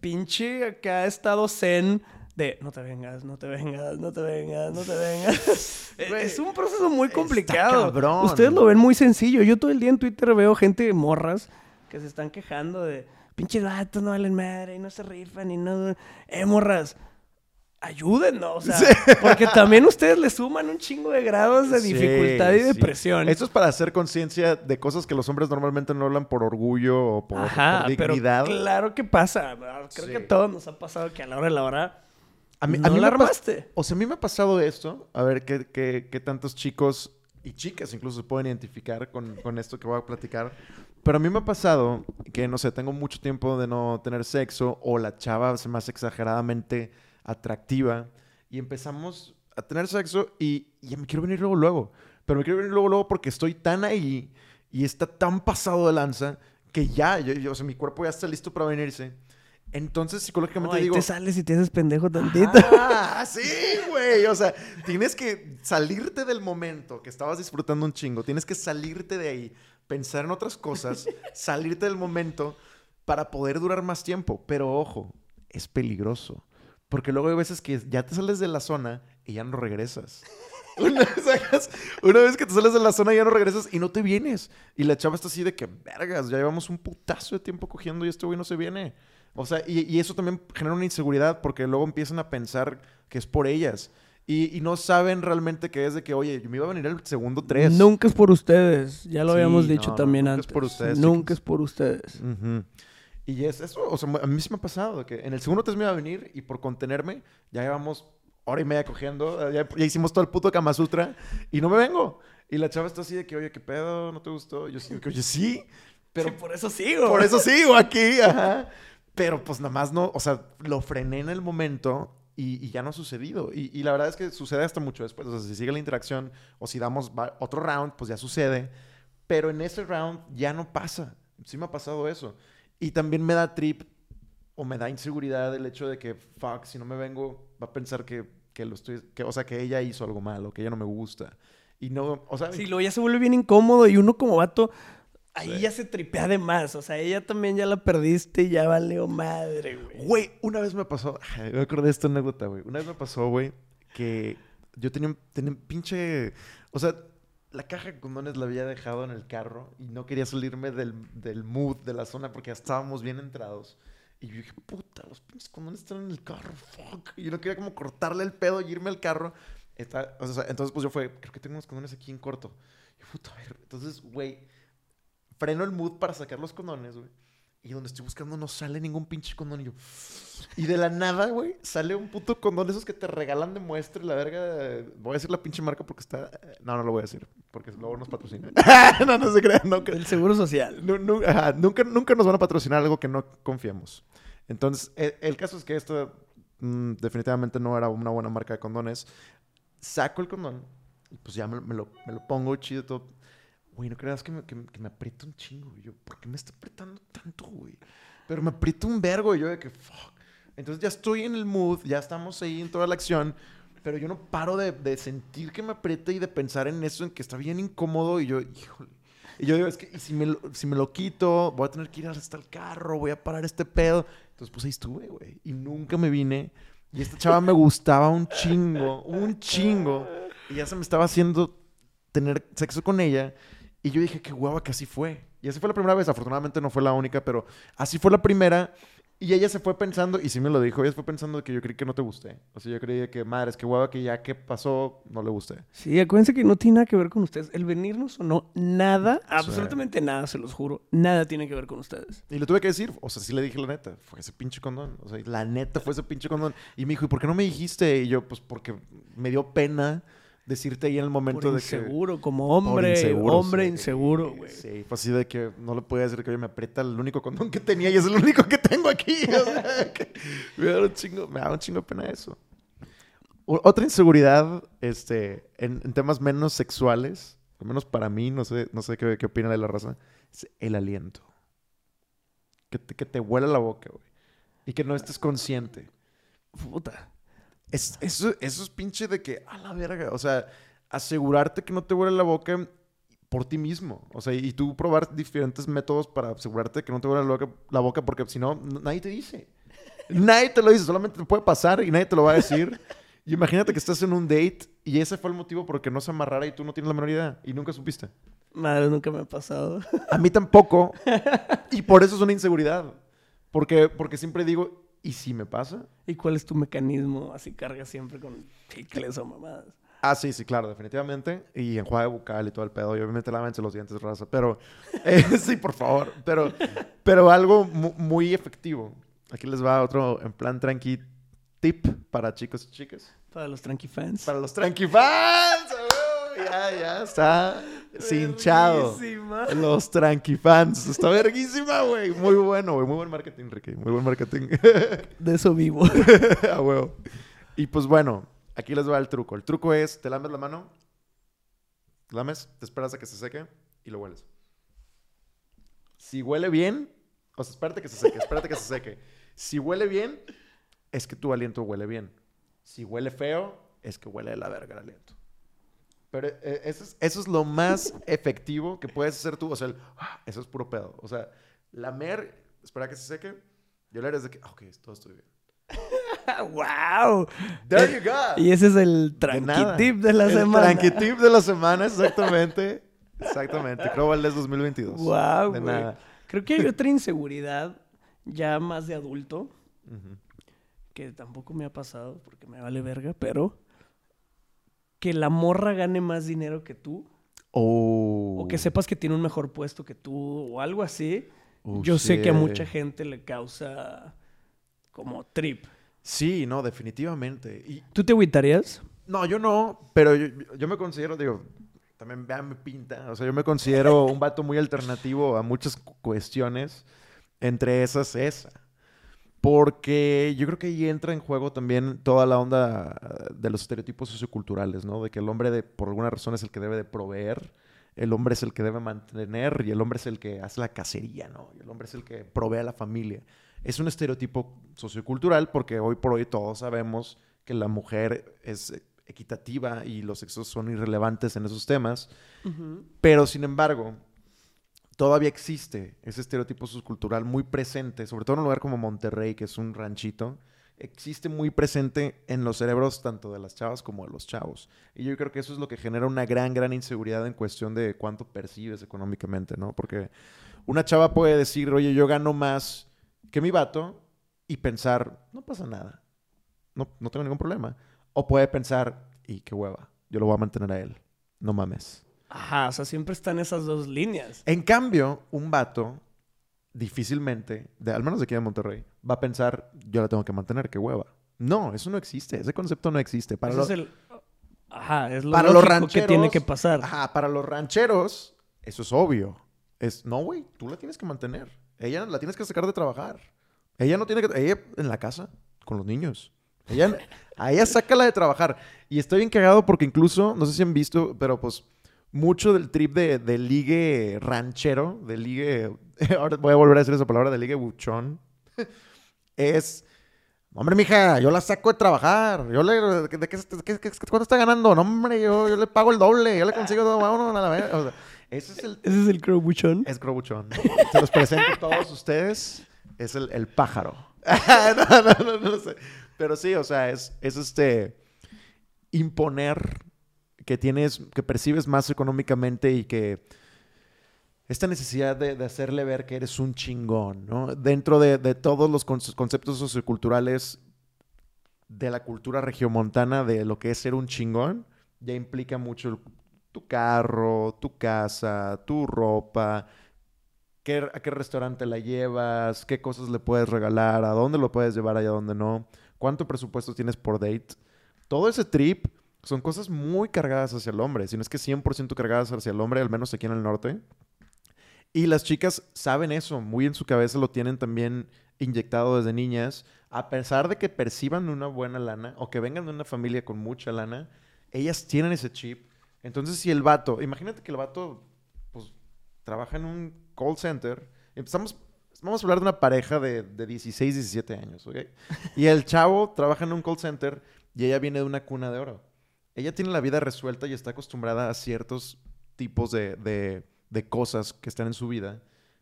pinche acá estado zen de no te vengas, no te vengas, no te vengas, no te vengas. Güey, es un proceso muy complicado. cabrón. Ustedes lo ven muy sencillo. Yo todo el día en Twitter veo gente morras que se están quejando de pinches vatos no valen madre y no se rifan y no. Eh, morras. Ayúdennos, o sea, porque también ustedes le suman un chingo de grados de Sí, dificultad y sí. depresión. Esto es para hacer conciencia de cosas que los hombres normalmente no hablan por orgullo o por, Ajá, por pero dignidad. claro que pasa. Creo Sí. que a todos nos ha pasado que a la hora de la hora A mí, no a mí la armaste. O sea, a mí me ha pasado esto. A ver qué, qué- qué tantos chicos y chicas incluso se pueden identificar con, con esto que voy a platicar. Pero a mí me ha pasado que, no sé, tengo mucho tiempo de no tener sexo o la chava se hace exageradamente atractiva y empezamos a tener sexo y, y me quiero venir luego, luego. Pero me quiero venir luego, luego porque estoy tan ahí y está tan pasado de lanza que ya, yo, yo- o sea, mi cuerpo ya está listo para venirse. Entonces, No, psicológicamente ahí digo... te sales y te haces pendejo tantito. Ah, sí, güey. O sea, tienes que salirte del momento que estabas disfrutando un chingo. Tienes que salirte de ahí, pensar en otras cosas, salirte del momento para poder durar más tiempo. Pero ojo, es peligroso. Porque luego hay veces que ya te sales de la zona y ya no regresas. Una vez, sacas- una vez que te sales de la zona ya no regresas y no te vienes. Y la chava está así de que, vergas, ya llevamos un putazo de tiempo cogiendo y este güey no se viene. O sea, y, y eso también genera una inseguridad porque luego empiezan a pensar que es por ellas. Y, y no saben realmente que es de que, oye, me iba a venir el segundo tres. Nunca es por ustedes. Ya lo Sí, habíamos dicho no, también nunca es antes. por ustedes, Nunca chicos. es por ustedes. Ujú. Y es eso, o sea, a mí sí me ha pasado, que en el segundo test me iba a venir y por contenerme ya llevamos hora y media cogiendo, ya, ya hicimos todo el puto Kama Sutra y no me vengo. Y la chava está así de que, oye, ¿qué pedo? ¿No te gustó? Y yo sí, oye, sí, pero Sí, por eso sigo. por eso sigo aquí, ajá. Pero pues nada más no, o sea, lo frené en el momento y, y ya no ha sucedido. Y, y la verdad es que sucede hasta mucho después. O sea, si sigue la interacción o si damos otro round, pues ya sucede. Pero en ese round ya no pasa. Sí me ha pasado eso. Y también me da trip o me da inseguridad el hecho de que, fuck, si no me vengo, va a pensar que, que lo estoy, que, o sea, que ella hizo algo malo, que ella no me gusta. Y no, o sea, Sí, luego ya se vuelve bien incómodo y uno como vato, ahí Sí. ya se tripea de más. O sea, ella también ya la perdiste y ya valió madre, güey. Güey, una vez me pasó, me acordé de esta anécdota, güey. Una vez me pasó, güey, que yo tenía, un- tenía un pinche, o sea, la caja de condones la había dejado en el carro y no quería salirme del, del mood, de la zona, porque ya estábamos bien entrados. Y yo dije, puta, los pinches condones están en el carro, fuck. Y yo no quería como cortarle el pedo y irme al carro. Está- o sea, entonces, pues yo fue, creo que tengo unos condones aquí en corto. Y puta, a ver. Entonces, güey, freno el mood para sacar los condones, güey. Y donde estoy buscando no sale ningún pinche condón. Y yo. Y de la nada, güey, sale un puto condón de esos que te regalan de muestra. y La verga. Voy a decir la pinche marca porque está. No, no lo voy a decir. Porque luego nos patrocina. no, no se crean. No, que- El seguro social. nu- ajá, nunca, nunca nos van a patrocinar algo que no confiemos. Entonces, e- el, caso es que esto mm, definitivamente no era una buena marca de condones. Saco el condón y pues ya me, me lo, me lo pongo chido todo. Güey, no creas que me, que, que me aprieta un chingo. güey. Yo, ¿por qué me está apretando tanto, güey? Pero me aprieta un vergo y yo de que, fuck. Entonces ya estoy en el mood, ya estamos ahí en toda la acción. Pero yo no paro de, de sentir que me aprieta y de pensar en eso, en que está bien incómodo. Y yo, híjole. Y yo digo, es que ¿y si me, lo, si me lo quito, voy a tener que ir hasta el carro, voy a parar este pedo. Entonces, pues ahí estuve, güey. Y nunca me vine. Y esta chava me gustaba un chingo, un chingo. Y ya se me estaba haciendo tener sexo con ella. Y yo dije, qué guava que así fue. Y así fue la primera vez. Afortunadamente no fue la única, pero así fue la primera. Y ella se fue pensando, y sí me lo dijo, ella se fue pensando que yo creí que no te gusté. O sea, yo creía que, madre, es que guava que ya que pasó, no le gusté. Sí, acuérdense que no tiene nada que ver con ustedes. El venirnos o no, nada, absolutamente nada, se los juro. Nada tiene que ver con ustedes. Y le tuve que decir, o sea, sí le dije la neta, fue ese pinche condón. O sea, la neta fue ese pinche condón. Y me dijo, ¿y por qué no me dijiste? Y yo, pues porque me dio pena decirte ahí en el momento Por de que... inseguro, como hombre, inseguro, hombre sí. inseguro, güey. Sí, fue así de que no le podía decir que oye, me aprieta el único condón que tenía y es el único que tengo aquí. O sea, que me da un chingo, me da un chingo pena eso. Otra inseguridad, este, en, en temas menos sexuales, al menos para mí, no sé, no sé qué, qué opina de la raza, es el aliento. Que te, que te huela la boca, güey. Y que no estés consciente. Puta. Es, eso, eso es pinche de que, a la verga, o sea, asegurarte que no te huele la boca por ti mismo. O sea, y tú probar diferentes métodos para asegurarte que no te huele la boca, la boca porque si no, nadie te dice. Nadie te lo dice, solamente te puede pasar y nadie te lo va a decir. Y imagínate que estás en un date y ese fue el motivo por que no se amarrara y tú no tienes la menor idea y nunca supiste. Madre, nunca me ha pasado. A mí tampoco. Y por eso es una inseguridad. Porque, porque siempre digo, ¿y si me pasa? ¿Y cuál es tu mecanismo? Así cargas siempre con chicles o mamadas. Ah, sí, sí, claro, definitivamente. Y enjuague bucal y todo el pedo. Y obviamente lávense los dientes, raza. Pero, eh, sí, por favor. Pero, pero algo mu- muy efectivo. Aquí les va otro, en plan tranqui, tip para chicos y chicas. Para los tranqui fans. Para los tranqui fans. Ya, ya está cinchado. Verguísima. Los tranqui fans. Está verguísima, güey. Muy bueno, güey. Muy buen marketing, Ricky. Muy buen marketing. De eso vivo. A huevo. Y pues bueno, aquí les va el truco. El truco es, te lames la mano, lames, te esperas a que se seque y lo hueles. Si huele bien, o sea, espérate que se seque, espérate que se seque. Si huele bien, es que tu aliento huele bien. Si huele feo, es que huele de la verga el aliento. Pero eh, eso es, eso es lo más efectivo que puedes hacer tú. O sea, el, ah, eso es puro pedo. O sea, lamer, esperar a que se seque, y oler es de que, ah, ok, todo estoy bien. ¡Wow! There you go. Y ese es el De nada. tranquitip de la El semana. tranquitip de la semana, exactamente. Exactamente. Creo Valdés 2022. ¡Wow! De nada. Creo que hay otra inseguridad ya más de adulto que tampoco me ha pasado porque me vale verga, pero que la morra gane más dinero que tú Oh. o que sepas que tiene un mejor puesto que tú o algo así. Oh, Yo sé que a mucha gente le causa como trip. Sí, no, definitivamente. Y, ¿Tú te agüitarías? no, yo no, pero yo, yo me considero, digo, también vean mi pinta. O sea, yo me considero un vato muy alternativo a muchas cu- cuestiones. Entre esas, esa. Porque yo creo que ahí entra en juego también toda la onda eh, de los estereotipos socioculturales, ¿no? De que el hombre, de, por alguna razón, es el que debe de proveer, el hombre es el que debe mantener y el hombre es el que hace la cacería, ¿no? Y el hombre es el que provee a la familia. Es un estereotipo sociocultural porque hoy por hoy todos sabemos que la mujer es equitativa y los sexos son irrelevantes en esos temas. Pero sin embargo, todavía existe ese estereotipo subcultural muy presente, sobre todo en un lugar como Monterrey, que es un ranchito, existe muy presente en los cerebros tanto de las chavas como de los chavos. Y yo creo que eso es lo que genera una gran, gran inseguridad en cuestión de cuánto percibes económicamente, ¿no? Porque una chava puede decir, oye, yo gano más que mi vato y pensar, no pasa nada, no, no tengo ningún problema. O puede pensar, y qué hueva, yo lo voy a mantener a él, no mames. Ajá, o sea, siempre están esas dos líneas. En cambio, un vato difícilmente, de, al menos de aquí de Monterrey, va a pensar, yo la tengo que mantener, qué hueva. No, eso no existe, ese concepto no existe. Para, los, es el... Ajá, es lo para los lógico que tiene rancheros- que pasar. Ajá, para los rancheros, eso es obvio. Es, no, güey, tú la tienes que mantener. Ella la tienes que sacar de trabajar. Ella no tiene que... Ella en la casa, con los niños. Ella, a ella sácala de trabajar. Y estoy bien cagado porque incluso, no sé si han visto, pero pues mucho del trip de, de ligue ranchero, de ligue... Ahora voy a volver a decir esa palabra, de ligue buchón. es... Hombre, mija, yo la saco de trabajar. Yo le... ¿de qué- de qué- de qué- ¿Cuánto está ganando? No, hombre, yo, yo le pago el doble. Yo le consigo todo. Vámonos a la verga. O sea, ese es el... Ese es el crow buchón. Es Grobuchón. Se los presento a todos ustedes. Es el, el pájaro. no, no, no, no lo sé. Pero sí, o sea, es, es este... Imponer que tienes... Que percibes más económicamente y que... Esta necesidad de, hacerle ver que eres un chingón, ¿no? Dentro de, todos los conce- conceptos socioculturales de la cultura regiomontana de lo que es ser un chingón, ya implica mucho tu carro, tu casa, tu ropa, qué, a qué restaurante la llevas, qué cosas le puedes regalar, a dónde lo puedes llevar y a dónde no, cuánto presupuesto tienes por date. Todo ese trip son cosas muy cargadas hacia el hombre, si no es que 100% cargadas hacia el hombre, al menos aquí en el norte. Y las chicas saben eso, muy en su cabeza lo tienen también inyectado desde niñas. A pesar de que perciban una buena lana o que vengan de una familia con mucha lana, ellas tienen ese chip. Entonces, si el vato, imagínate que el vato, pues, trabaja en un call center. Empezamos, vamos a hablar de una pareja de, de 16, 17 años, ¿ok? Y el chavo trabaja en un call center y ella viene de una cuna de oro. Ella tiene la vida resuelta y está acostumbrada a ciertos tipos de, de- de cosas que están en su vida,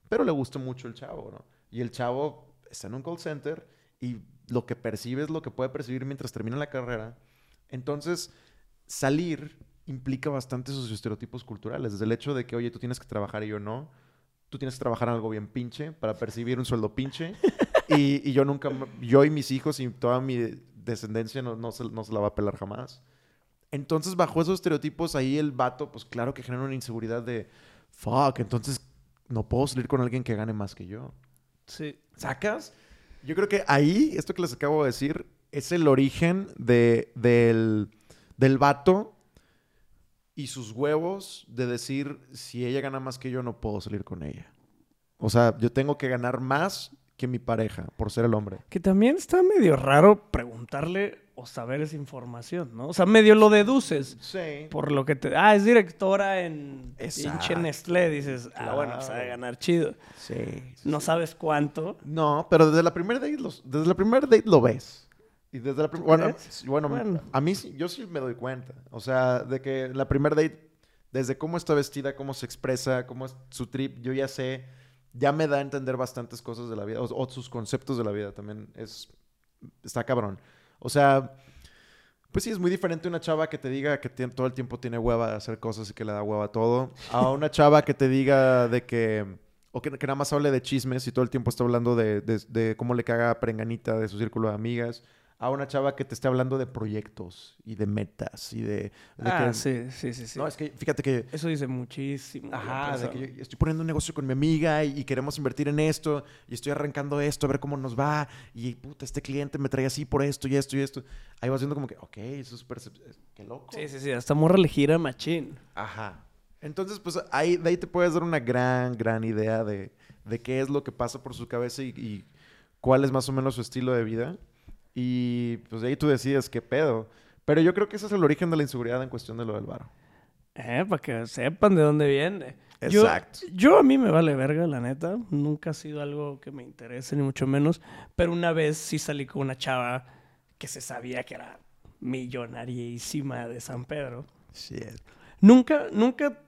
pero le gusta mucho el chavo, ¿no? Y el chavo está en un call center y lo que percibe es lo que puede percibir mientras termina la carrera. Entonces, salir implica bastante sus estereotipos culturales. Desde el hecho de que, oye, tú tienes que trabajar y yo no. Tú tienes que trabajar en algo bien pinche para percibir un sueldo pinche. y, y yo nunca, yo y mis hijos y toda mi descendencia no, no, se, no se la va a pelar jamás. Entonces, bajo esos estereotipos, ahí el vato, pues claro que genera una inseguridad de, fuck, entonces no puedo salir con alguien que gane más que yo. Sí. ¿Sacas? Yo creo que ahí, esto que les acabo de decir, es el origen de, del, del vato y sus huevos de decir, si ella gana más que yo, no puedo salir con ella. O sea, yo tengo que ganar más que mi pareja por ser el hombre. Que también está medio raro preguntarle o saber esa información, ¿no? O sea, medio lo deduces. Sí. Por lo que te... Ah, es directora en pinche Nestlé. Dices, ah, bueno, Claro. sabe ganar chido. Sí. No sabes cuánto. No, pero desde la primera date, los- desde la primera date lo ves. Y desde la bueno, sí, bueno, Bueno. a mí sí- yo sí me doy cuenta. O sea, de que la primera date, desde cómo está vestida, cómo se expresa, cómo es su trip, yo ya sé, ya me da a entender bastantes cosas de la vida, o, o sus conceptos de la vida también. Es, está cabrón. O sea, pues sí, es muy diferente una chava que te diga que todo el tiempo tiene hueva de hacer cosas y que le da hueva a todo, a una chava que te diga de que, o que, nada más hable de chismes y todo el tiempo está hablando de, de- de cómo le caga prenganita de su círculo de amigas, a una chava que te esté hablando de proyectos y de metas y de... de Ah, que- sí, sí, sí, sí. No, es que fíjate que Eso dice muchísimo. Ajá, de que yo estoy poniendo un negocio con mi amiga y, y queremos invertir en esto y estoy arrancando esto a ver cómo nos va y puta, este cliente me trae así por esto y esto y esto. Ahí vas viendo como que, ok, eso es. Qué loco. Sí, sí, sí. Hasta morra le gira machín. Ajá. Entonces, pues ahí, de ahí te puedes dar una gran, gran idea de, de qué es lo que pasa por su cabeza y, y cuál es más o menos su estilo de vida. Y pues de ahí tú decides qué pedo. Pero yo creo que ese es el origen de la inseguridad en cuestión de lo del varo. Eh, para que sepan de dónde viene. Exacto. Yo, a mí me vale verga, la neta. Nunca ha sido algo que me interese, ni mucho menos. Pero una vez sí salí con una chava que se sabía que era millonarísima de San Pedro. Shit. Nunca, nunca,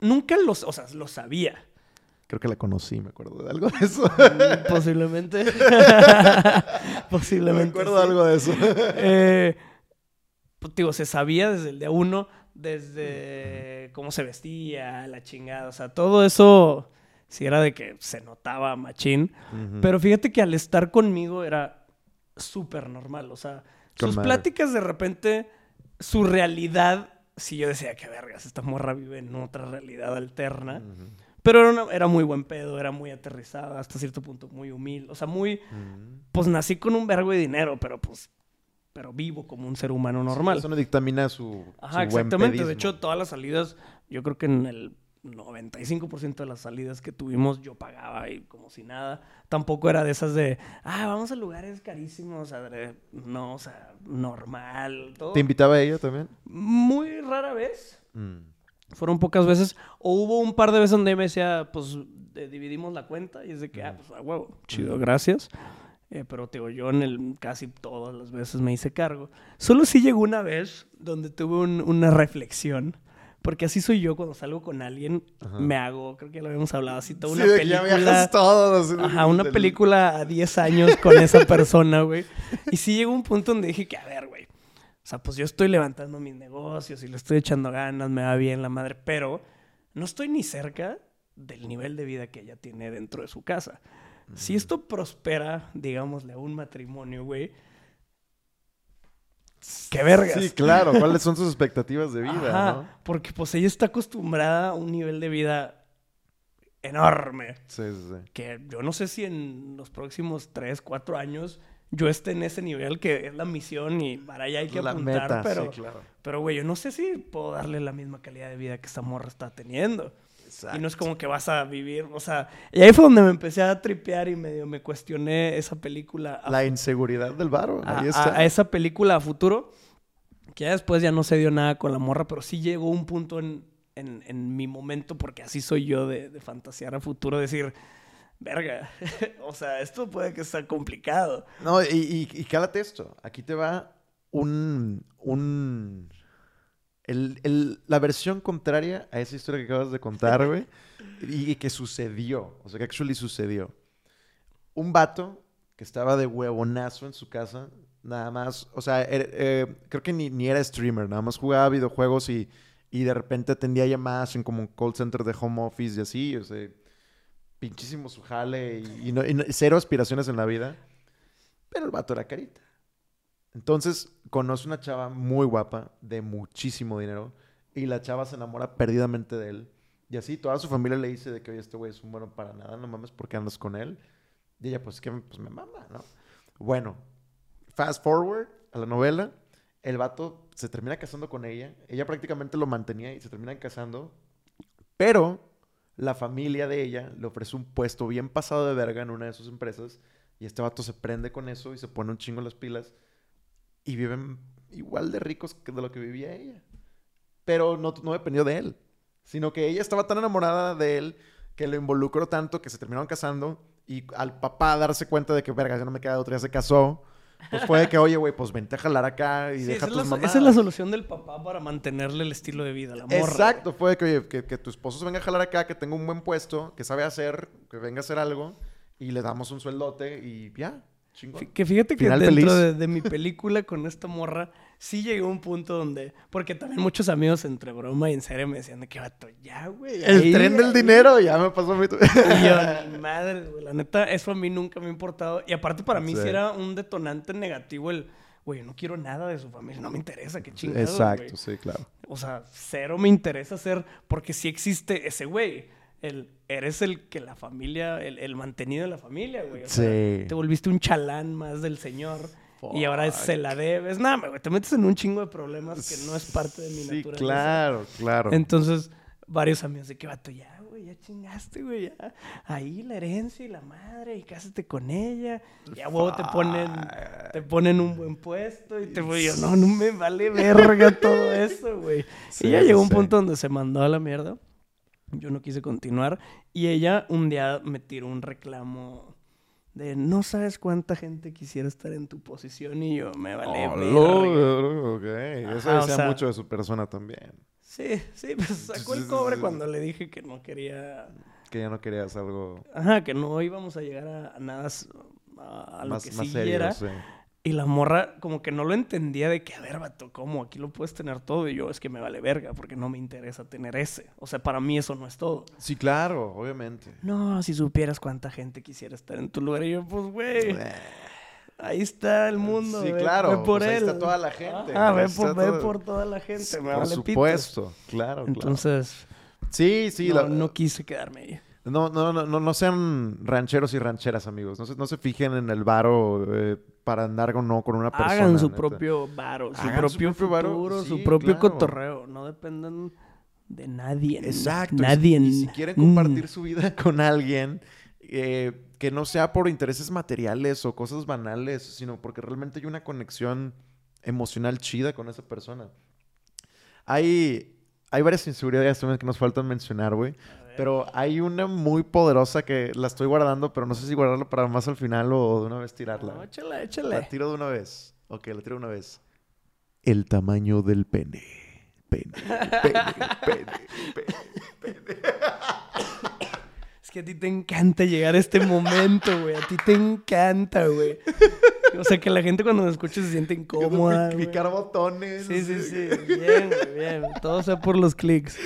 nunca lo, o sea, lo sabía. Creo que la conocí, me acuerdo de algo de eso. Mm, Posiblemente. Posiblemente. me acuerdo de sí. algo de eso. Eh, pues, digo, se sabía desde el día uno, desde cómo se vestía, la chingada. O sea, todo eso sí era de que se notaba machín. Pero fíjate que al estar conmigo era súper normal. O sea, Con sus madre. pláticas de repente, su realidad, sí yo decía que vergas, esta morra vive en otra realidad alterna. Pero era, una- era muy buen pedo, era muy aterrizada, hasta cierto punto muy humilde. O sea, muy, Ujú. pues nací con un vergo de dinero, pero pues, pero vivo como un ser humano normal. Eso no dictamina su. Ajá, su buen exactamente. pedismo. De hecho, todas las salidas, yo creo que en el 95% de las salidas que tuvimos yo pagaba y como si nada. Tampoco era de esas de, ah, vamos a lugares carísimos, adre-". no, o sea, normal, todo. ¿Te invitaba ella también? Muy rara vez. Mm. Fueron pocas veces. O hubo un par de veces donde me decía, pues de- dividimos la cuenta y es de que, ah, pues a huevo, chido, gracias. Eh, pero te digo, yo en el casi todas las veces me hice cargo. Solo sí llegó una vez donde tuve un- una reflexión. Porque así soy yo cuando salgo con alguien, Ajá. me hago, creo que ya lo habíamos hablado así, toda Sí, una ya película. viajas todos. Ajá, una del- película a 10 años con esa persona, güey. Y sí llegó un punto donde dije que, a ver, güey. O sea, pues yo estoy levantando mis negocios y le estoy echando ganas, me va bien la madre, pero no estoy ni cerca del nivel de vida que ella tiene dentro de su casa. Si esto prospera, digámosle, a un matrimonio, güey. ¡Qué vergas! Sí, claro. ¿Cuáles son sus expectativas de vida, Ajá, no? porque pues ella está acostumbrada a un nivel de vida enorme Sí, sí, sí. que yo no sé si en los próximos 3, 4 años yo esté en ese nivel que es la misión y para allá hay que La apuntar, meta, pero, sí, claro. pero güey, yo no sé si puedo darle la misma calidad de vida que esta morra está teniendo. Y no es como que vas a vivir, o sea, y ahí fue donde me empecé a tripear y medio me cuestioné esa película a La inseguridad del varo. a, Ahí a- está. a esa película a futuro, que ya después ya no se dio nada con la morra, pero sí llegó un punto en, en- en mi momento, porque así soy yo de, de fantasear a futuro, decir, verga, o sea, esto puede que sea complicado. No, y, y, y cálate esto. Aquí te va un. un el- el- la versión contraria a esa historia que acabas de contar, güey. y, que sucedió. O sea, que actually sucedió. Un vato que estaba de huevonazo en su casa. Nada más. O sea, er- eh, creo que ni, ni era streamer. Nada más jugaba videojuegos y, y de repente atendía llamadas en como un call center de home office y así. O sea, pinchísimo su jale y, cero aspiraciones en la vida. Pero el vato era carita. Entonces conoce una chava muy guapa, de muchísimo dinero, y la chava se enamora perdidamente de él. Y así toda su familia le dice de que, oye, este güey es un bueno para nada, no mames, ¿por qué andas con él? Y ella, pues, que pues me mama, ¿no? Bueno, fast forward a la novela, el vato se termina casando con ella, ella prácticamente lo mantenía y se terminan casando, pero la familia de ella le ofrece un puesto bien pasado de verga en una de sus empresas y este vato se prende con eso y se pone un chingo las pilas y viven igual de ricos que de lo que vivía ella. Pero no, no dependió de él, sino que ella estaba tan enamorada de él que lo involucró tanto que se terminaron casando y al papá darse cuenta de que, verga, ya no me queda otra, ya se casó, pues fue de que, oye, güey, pues vente a jalar acá y Sí, deja esa, tus es la, mamás. esa es la solución del papá para mantenerle el estilo de vida la morra. Exacto, fue de que, oye, que, que tu esposo se venga a jalar acá, que tenga un buen puesto, que sabe hacer, que venga a hacer algo y le damos un sueldote y ya, Chingón. Que fíjate que Final dentro de, de mi película con esta morra, sí llegó un punto donde. Porque también muchos amigos entre broma y en serio me decían de que vato, ya, güey. El ahí, tren del ahí". dinero ya me pasó a mí. Y yo, madre, güey. La neta, eso a mí nunca me ha importado. Y aparte, para mí sí, Sí. era un detonante negativo el. Güey, no quiero nada de su familia, no me interesa, qué chingados, Exacto, güey. sí, claro. O sea, cero me interesa ser, porque sí existe ese güey. El, eres el que la familia, el, el mantenido de la familia, güey. O sea, Sí. te volviste un chalán más del señor. Y ahora se la debes. Nada, güey, te metes en un chingo de problemas que no es parte de mi Sí, naturaleza. claro, claro. Entonces, varios amigos de que vato, ya, güey, ya chingaste, güey, ya. Ahí la herencia y la madre, y cásate con ella. Ya, huevo, te ponen, te ponen un buen puesto y te voy yo, no, no me vale verga todo eso, güey. Sí, y ya sí, llegó un sí. punto donde se mandó a la mierda. Yo no quise continuar. Y ella un día me tiró un reclamo de no sabes cuánta gente quisiera estar en tu posición y yo me vale Oh. Eso o decía sea- mucho de su persona también. Sí, sí, pues sacó el cobre cuando le dije que no quería. Que ya no querías algo Ajá, que no íbamos a llegar a, nada, s- a, a lo más, que más siguiera. serio. Sí. Y la morra como que no lo entendía de que, a ver, vato, ¿cómo? Aquí lo puedes tener todo. Y yo, es que me vale verga porque no me interesa tener ese. O sea, para mí eso no es todo. Sí, claro, obviamente. No, si supieras cuánta gente quisiera estar en tu lugar. Y yo, pues, güey, ahí está el mundo. Sí, ve- claro, ve por pues ahí él. está toda la gente, Ah, ve ahí por, está ve todo. por toda la gente. me Por vale supuesto, claro, claro. Entonces, Sí, sí. no, la- no quise quedarme ahí. No, no, no, no, no sean rancheros y rancheras, amigos. No se, no se fijen en el varo eh, para andar o no con una persona. Hagan su neta. propio varo, su Hagan su propio, propio su propio claro. cotorreo. No dependan de nadie. Exacto. y si- Nadie. Y si quieren compartir su vida con alguien, eh, que no sea por intereses materiales o cosas banales, sino porque realmente hay una conexión emocional chida con esa persona. Hay, hay varias inseguridades también que nos faltan mencionar, güey. Pero hay una muy poderosa que la estoy guardando, pero no sé si guardarla para más al final o de una vez tirarla. No, échale, La échale. tiro de una vez. Ok, la tiro de una vez. El tamaño del pene. Pene, pene, pene, pene. Es que a ti te encanta llegar a este momento, güey. A ti te encanta, güey. O sea, que la gente cuando me escucha se siente incómoda. Picar botones. Sí, sí, sí. Bien, bien. Todo sea por los clics.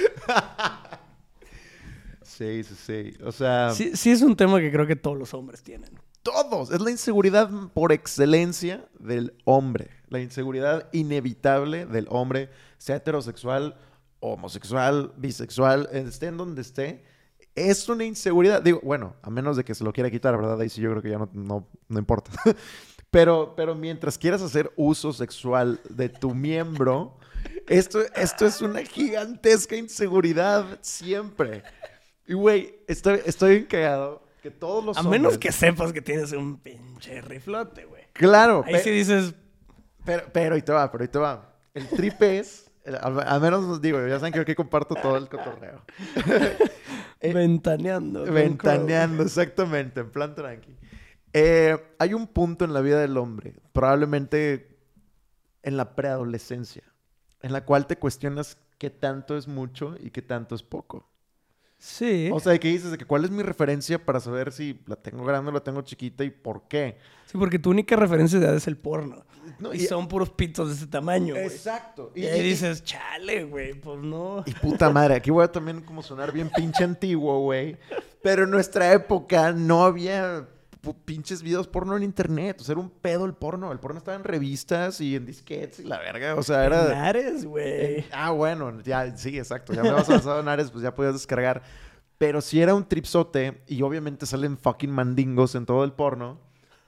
Sí, sí, sí. O sea, Sí, sí es un tema que creo que todos los hombres tienen. todos. Es la inseguridad por excelencia del hombre. La inseguridad inevitable del hombre, sea heterosexual, homosexual, bisexual, esté en donde esté. Es una inseguridad. Digo, bueno, a menos de que se lo quiera quitar, ¿verdad? Ahí sí yo creo que ya no, no, no importa. pero, pero mientras quieras hacer uso sexual de tu miembro, esto, esto es una gigantesca inseguridad siempre. Y, güey, estoy, estoy bien cagado que todos los A menos que sepas que tienes un pinche riflote, güey. Claro, Ahí sí dices, pero, pero ahí te va, pero ahí te va. El tripe es, al, menos os digo, ya saben que aquí comparto todo el cotorreo. Eh, ventaneando. Ventaneando, exactamente, en plan tranqui. Eh, hay un punto en la vida del hombre, probablemente en la preadolescencia, en la cual te cuestionas qué tanto es mucho y qué tanto es poco. Sí. O sea, que dices de que cuál es mi referencia para saber si la tengo grande o la tengo chiquita y por qué. sí, porque tu única referencia de edad es el porno. No, y, y- son puros pitos de ese tamaño, güey. Exacto. Y, ahí dices, chale, güey, pues no. Y puta madre, aquí voy a también como sonar bien pinche antiguo, güey. Pero en nuestra época no había pinches videos porno en internet. O sea, era un pedo el porno. El porno estaba en revistas y en disquetes y la verga. O sea, era... Ares, güey. en- Ah, bueno, ya, sí, exacto. Ya me vas avanzado en Ares, pues ya podías descargar. Pero si era un tripsote y obviamente salen fucking mandingos en todo el porno.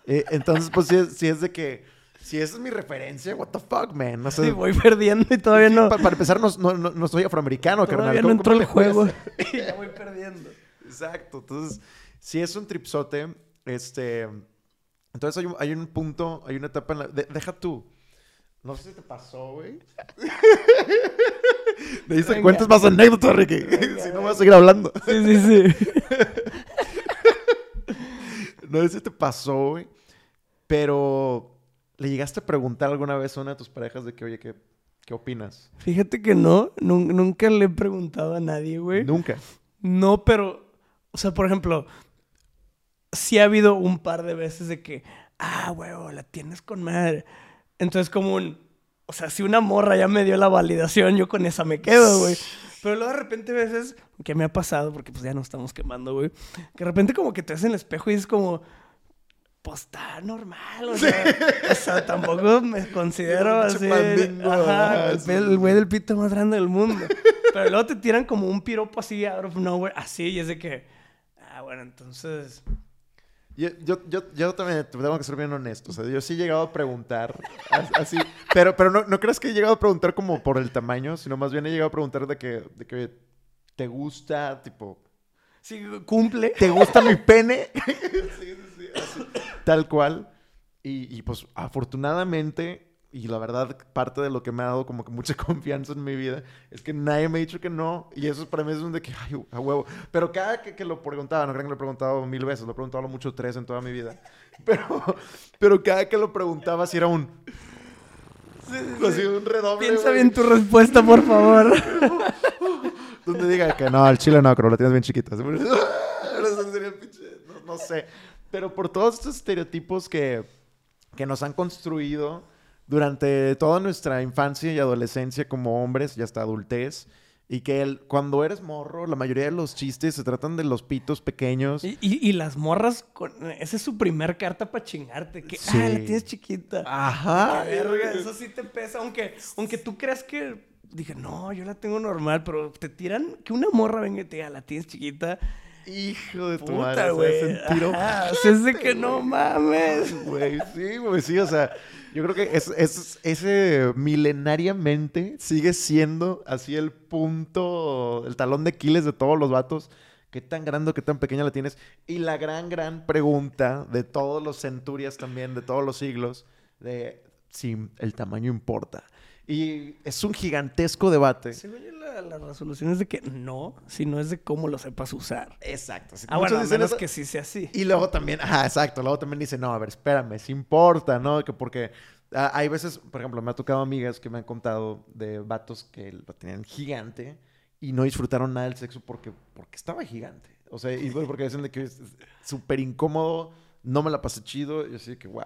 eh, entonces, pues sí, es- sí es de que... Si esa es mi referencia, what the fuck, man. O sea, Sí, voy perdiendo y todavía no. pa- para empezar, no, no, no- no soy afroamericano, carnal. Todavía no ¿Cómo- entró el juego. y ya voy perdiendo. Exacto. Entonces, si es un tripsote, este. Entonces hay un, hay un punto, hay una etapa en la. de- deja tú. No sé si te pasó, güey. Me dice, Venga. cuentas más anécdotas, Ricky. si no, voy a seguir hablando. Sí, sí, sí. No sé si te pasó, güey. Pero, ¿le llegaste a preguntar alguna vez a una de tus parejas de que, oye, ¿qué, qué opinas? Fíjate que no. nun- nunca le he preguntado a nadie, güey. Nunca. No, pero, o sea, por ejemplo, sí ha habido un par de veces de que ah, huevo, la tienes con madre. Entonces, como un, o sea, si una morra ya me dio la validación, yo con esa me quedo, güey. Pero luego de repente a veces, que me ha pasado, porque pues ya nos estamos quemando, güey, que de repente como que te ves en el espejo y es como, pues está normal, o sea, o sea tampoco me considero así, mandingo, ajá, ah, el, el güey del pito más grande del mundo. Pero luego te tiran como un piropo así out of nowhere, así, y es de que, ah, bueno, entonces... Yo, yo, yo, yo también tengo que ser bien honesto. O sea, yo sí he llegado a preguntar as- así. Pero, pero no, no creas que he llegado a preguntar como por el tamaño, sino más bien he llegado a preguntar de que, de que te gusta, tipo, Sí, cumple. ¿te gusta mi pene? sí, sí, sí, así, tal cual. Y, y, pues afortunadamente, y la verdad, parte de lo que me ha dado como que mucha confianza en mi vida es que nadie me ha dicho que no. Y eso para mí es un de que, ay, a huevo. Pero cada que, que lo preguntaba, no crean que lo he preguntado mil veces, lo he preguntado lo mucho tres en toda mi vida. Pero, pero cada que lo preguntaba, sí era un. Así un redoble. Piensa güey, bien tu respuesta, por favor. Donde diga que no, al chile no, pero lo tienes bien chiquita. El no, no sé. Pero por todos estos estereotipos que, que nos han construido durante toda nuestra infancia y adolescencia como hombres y hasta adultez. Y que el- cuando eres morro, la mayoría de los chistes se tratan de los pitos pequeños. Y, y- y las morras, con... esa es su primer carta para chingarte. Que, Sí. ah, la tienes chiquita. Ajá. Verga, eso sí te pesa. Aunque, aunque tú creas que. Dije, no, yo la tengo normal, pero te tiran que una morra venga y te diga, la tienes chiquita. Hijo de tu Puta, madre. güey. Se hace sentir Ajá, o sea, es de que no mames. Güey, sí, güey, sí, o sea, yo creo que es, es- ese milenariamente sigue siendo así el punto, el talón de Aquiles de todos los vatos. ¿Qué tan grande o qué tan pequeña la tienes? Y la gran, gran pregunta de todos los centurias también, de todos los siglos, de si el tamaño importa. Y es un gigantesco debate. Según yo, la, la resolución es de que no, sino es de cómo lo sepas usar. Exacto. así que Ah, bueno, a dicen menos eso- que sí sea así. Y luego también, ajá, exacto, luego también dice, no, a ver, espérame, si importa, ¿no? Que porque ah, hay veces, por ejemplo, me ha tocado amigas que me han contado de vatos que lo tenían gigante y no disfrutaron nada del sexo porque, porque estaba gigante. O sea, y porque dicen de que es súper incómodo, no me la pasé chido, y así de que, wow.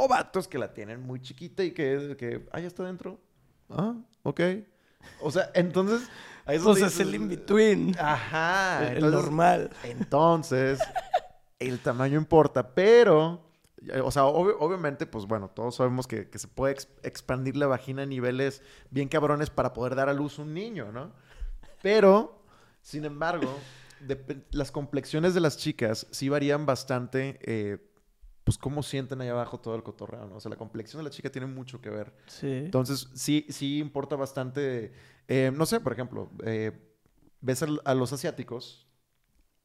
O vatos que la tienen muy chiquita y que, que ah, ya está dentro. Ah, ok. O sea, entonces... ahí es donde es el in-between. Ajá. el entonces- normal. entonces, el tamaño importa, pero, o sea, obvi- obviamente, pues bueno, todos sabemos que, que se puede ex- expandir la vagina a niveles bien cabrones para poder dar a luz un niño, ¿no? Pero, sin embargo, las complexiones de las chicas sí varían bastante, eh, pues cómo sienten ahí abajo todo el cotorreo, ¿no? O sea, la complexión de la chica tiene mucho que ver. Sí. Entonces, sí, sí importa bastante. eh, no sé, por ejemplo, eh, ves al- a, los asiáticos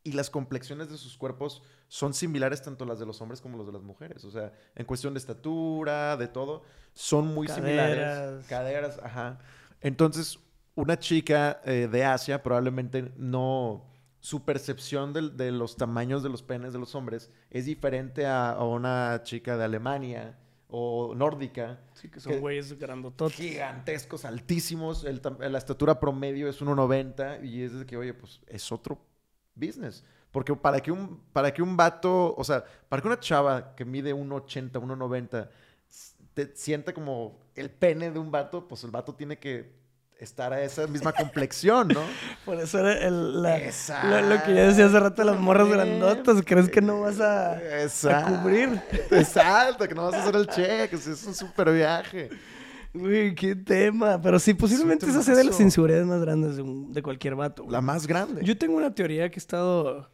y las complexiones de sus cuerpos son similares tanto las de los hombres como las de las mujeres. O sea, en cuestión de estatura, de todo, son muy similares. Caderas. Caderas, ajá. Entonces, una chica eh, de Asia probablemente no. Su percepción de, los tamaños de los penes de los hombres es diferente a, a una chica de Alemania o nórdica Sí, que son güeyes grandototes. gigantescos, altísimos. El la estatura promedio es 1.90 y es de que, oye, pues es otro business. Porque para que un, para que un vato, o sea, para que una chava que mide 1.80, 1.90 s- te sienta como el pene de un vato, pues el vato tiene que estar a esa misma complexión, ¿no? Por eso era el- la- lo, lo que yo decía hace rato, las morras grandotas. ¿Crees que no vas a, cubrir? Exacto, que no vas a hacer el cheque, es un super viaje. Uy, qué tema. Pero sí, posiblemente esa sea de las inseguridades más grandes de, un- de cualquier vato. güey. La más grande. Yo tengo una teoría que he estado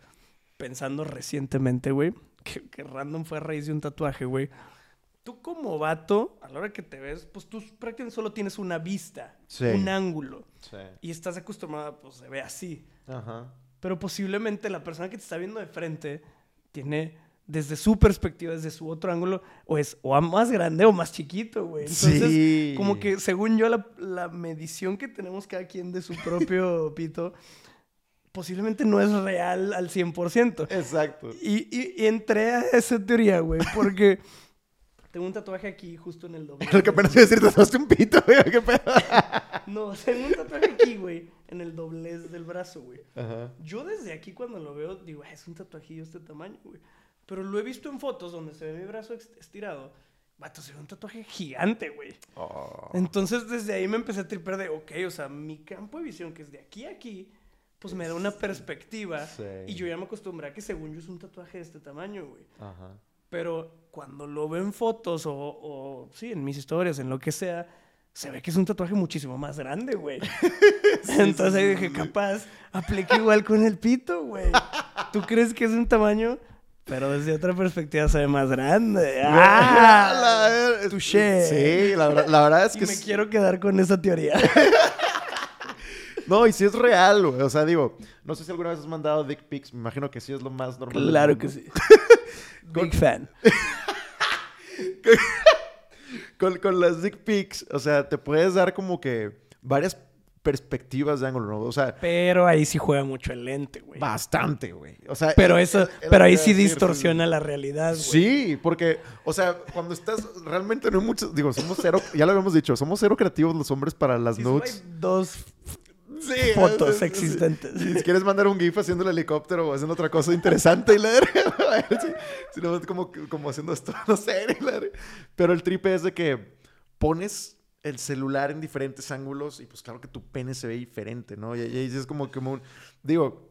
pensando recientemente, güey. Que, que random fue a raíz de un tatuaje, güey. Tú como vato, a la hora que te ves, pues tú prácticamente solo tienes una vista, Sí. un ángulo. Sí. Y estás acostumbrada, pues se ve así. Ajá. Pero posiblemente la persona que te está viendo de frente tiene, desde su perspectiva, desde su otro ángulo, o es o a- más grande o más chiquito, güey. Entonces, Sí. como que según yo, la, la medición que tenemos cada quien de su propio pito, posiblemente no es real al 100%. Exacto. Y, y- y entré a esa teoría, güey, porque tengo un tatuaje aquí, justo en el doblez. Lo que apenas iba a decir, te tomaste un pito, güey. ¿Qué pedo? No, tengo un tatuaje aquí, güey, en el doblez del brazo, güey. Ajá. Yo desde aquí cuando lo veo digo, "Ah, es un tatuajillo este tamaño, güey. Pero lo he visto en fotos donde se ve mi brazo estirado. Vato, se ve un tatuaje gigante, güey. Oh. Entonces desde ahí me empecé a tripear de, ok, o sea, mi campo de visión, que es de aquí a aquí, pues me da una perspectiva. Sí. Y yo ya me acostumbré a que según yo es un tatuaje de este tamaño, güey. Ajá. Pero cuando lo veo en fotos o, o, sí, en mis historias, en lo que sea, se ve que es un tatuaje muchísimo más grande, güey. Entonces ahí dije, capaz, aplica igual con el pito, güey. ¿Tú crees que es un tamaño? Pero desde otra perspectiva se ve más grande. ¡Ah! La- touché. Sí, la, verdad- la verdad es Y que me es- quiero quedar con esa teoría. No, y sí es real, güey. O sea, digo, no sé si alguna vez has mandado dick pics. Me imagino que sí es lo más normal. claro que sí. Big fan. Con, con las dick pics, o sea, te puedes dar como que varias perspectivas de ángulo, ¿no? O sea, Pero ahí sí juega mucho el lente, güey. bastante, güey. O sea, Pero es- eso, es- es lo pero ahí sí distorsiona la realidad, güey. Sí, porque, o sea, cuando estás realmente no hay muchos, digo, somos cero, ya lo habíamos dicho, somos cero creativos los hombres para las Sí, nudes. hay dos Sí, fotos es- es- existentes. Si quieres mandar un GIF haciendo el helicóptero o haciendo otra cosa interesante y la verga, sí, sí, no, como, como haciendo esto, no sé. Pero el tripe es de que pones el celular en diferentes ángulos y pues claro que tu pene se ve diferente, ¿no? Y, ahí es como, como un... Digo,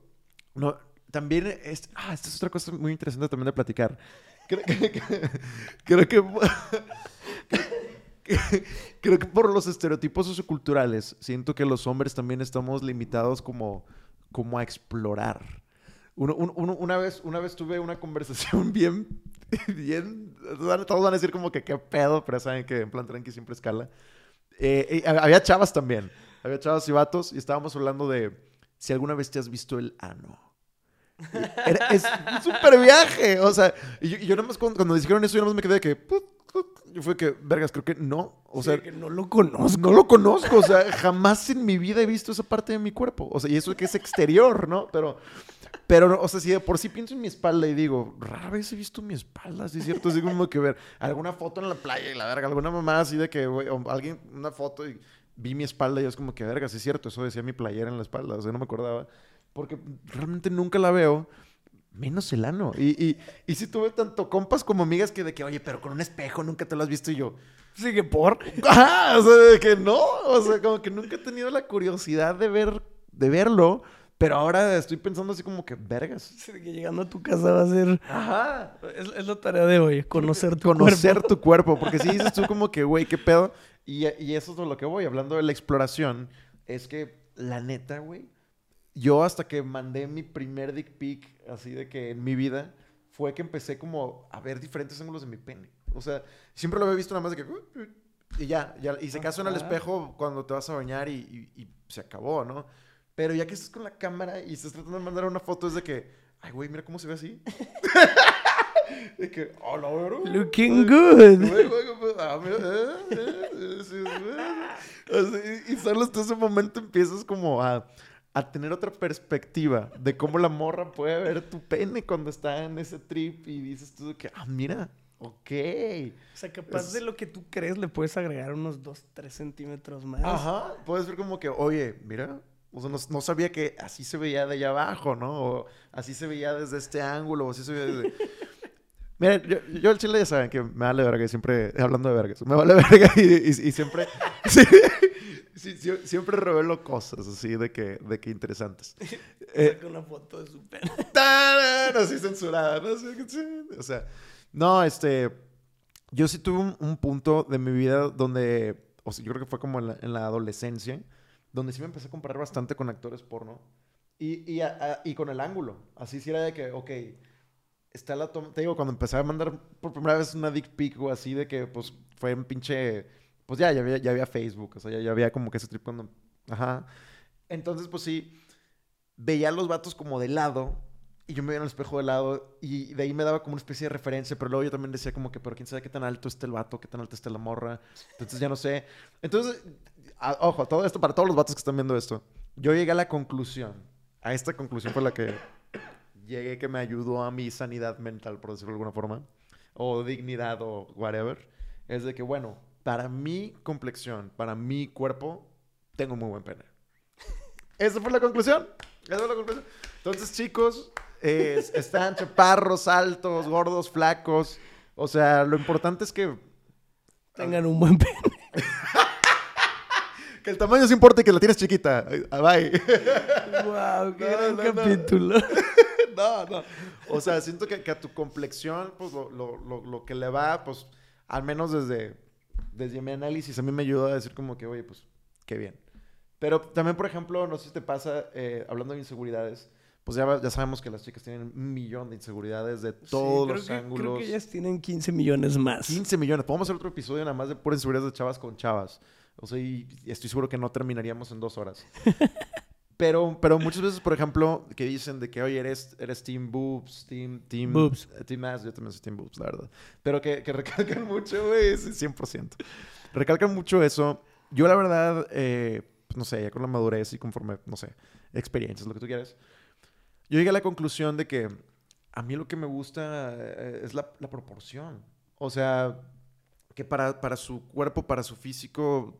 no, también es... Ah, esta es otra cosa muy interesante también de platicar. Creo que... Creo que, que- creo que por los estereotipos socioculturales siento que los hombres también estamos limitados como, como a explorar. Uno- un- uno- una, vez, una vez tuve una conversación bien, bien, todos van a decir como que qué pedo, pero saben que en plan tranqui siempre escala. Eh, y había chavas también, había chavas y vatos y estábamos hablando de si alguna vez te has visto el ano. Era- es un super viaje, o sea, y yo, y yo nada más cuando, cuando dijeron eso, yo nada más me quedé de que, put, yo fue que, vergas, creo que no, o sea, que no lo conozco. no lo conozco, o sea, jamás en mi vida he visto esa parte de mi cuerpo. O sea, y eso que es exterior, ¿no? Pero, pero, o sea, si de por sí pienso en mi espalda y digo, rara vez he visto mi espalda, ¿sí es cierto? Así como que ver alguna foto en la playa y la verga, alguna mamá así de que, güey, o alguien, una foto y vi mi espalda y es como que, verga, sí es cierto, eso decía mi playera en la espalda, o sea, no me acordaba. Porque realmente nunca la veo. Menos el ano. Y, y, y sí tuve tanto compas como amigas que de que, oye, pero con un espejo nunca te lo has visto y yo. Sí, que por. Ajá, o sea, de que no, o sea, como que nunca he tenido la curiosidad de ver, de verlo, pero ahora estoy pensando así como que, vergas. Sí, que llegando a tu casa va a ser. Ajá. Es, es la tarea de hoy, conocer tu Conocer cuerpo. tu cuerpo, porque si dices tú como que, güey, qué pedo, y, y eso es de lo que voy, hablando de la exploración, es que, la neta, güey, yo hasta que mandé mi primer dick pic, así de que en mi vida, fue que empecé como a ver diferentes ángulos de mi pene. O sea, siempre lo había visto nada más de que... "Uh, Y ya, ya y se caso en el espejo cuando te vas a bañar y, y- y se acabó, ¿no? Pero ya que estás con la cámara y estás tratando de mandar una foto, es de que, ay, güey, mira cómo se ve así. de que, oh, la verga. Looking good. Y solo hasta ese momento empiezas como a, a tener otra perspectiva de cómo la morra puede ver tu pene cuando está en ese trip y dices tú que, ah, mira, ok. O sea, capaz Es- de lo que tú crees le puedes agregar unos 2, 3 centímetros más. Ajá, puedes ver como que, oye, mira, o sea, no, no sabía que así se veía de allá abajo, ¿no? O así se veía desde este ángulo, o así se veía desde... Mira, yo, yo el chile ya saben que me vale verga, y siempre, hablando de vergas, me vale verga y, y- y siempre, sí, sí, sí, siempre revelo cosas así de que, de que interesantes. Eh, una foto de su pene. Así censurada, ¿no? O sea, no, este. Yo sí tuve un, un punto de mi vida donde. O sea, yo creo que fue como en la, en la adolescencia, donde sí me empecé a comparar bastante con actores porno. Y, y, a- a- y con el ángulo. Así sí era de que, ok, está la toma. Te digo, cuando empecé a mandar por primera vez una dick pic o así, de que pues fue en pinche. Pues ya, ya había, Facebook, o sea, ya, había como que ese trip cuando. Ajá. Entonces, pues sí veía a los vatos como de lado y yo me veía en el espejo de lado y de ahí me daba como una especie de referencia, pero luego yo también decía como que, pero quién sabe qué tan alto está el vato, qué tan alta está la morra, entonces ya no sé. Entonces, ojo, todo esto para todos los vatos que están viendo esto, yo llegué a la conclusión, a esta conclusión fue la que llegué que me ayudó a mi sanidad mental, por decirlo de alguna forma, o dignidad o whatever, es de que, bueno, para mi complexión, para mi cuerpo, tengo muy buen pene. Esa fue la conclusión. Esa fue la conclusión. Entonces, chicos, es- están chaparros, altos, gordos, flacos. O sea, lo importante es que, Tengan un buen pene. que el tamaño sí importa y que la tienes chiquita. Bye. wow, qué No, gran no, no. capítulo. no, no. O sea, siento que, que a tu complexión, pues lo, lo- lo- lo que le va, pues, al menos desde, desde mi análisis, a mí me ayuda a decir como que, oye, pues, qué bien. Pero también, por ejemplo, no sé si te pasa, eh, hablando de inseguridades, pues ya, ya sabemos que las chicas tienen un millón de inseguridades de todos Sí, los que- ángulos. Creo que ellas tienen 15 millones más. 15 millones. Podemos hacer otro episodio nada más de puras inseguridades de chavas con chavas. O sea, y estoy seguro que no terminaríamos en dos horas. Pero, pero muchas veces, por ejemplo, que dicen de que, oye, eres, eres Team Boobs, Team... team Boobs. Team Ass, yo también soy Team Boobs, la verdad. Pero que, que recalcan mucho, güey, sí, 100%. Recalcan mucho eso. Yo, la verdad, eh, no sé, ya con la madurez y conforme, no sé, experiencias, lo que tú quieras, yo llegué a la conclusión de que a mí lo que me gusta eh, es la, la proporción. O sea, que para, para su cuerpo, para su físico,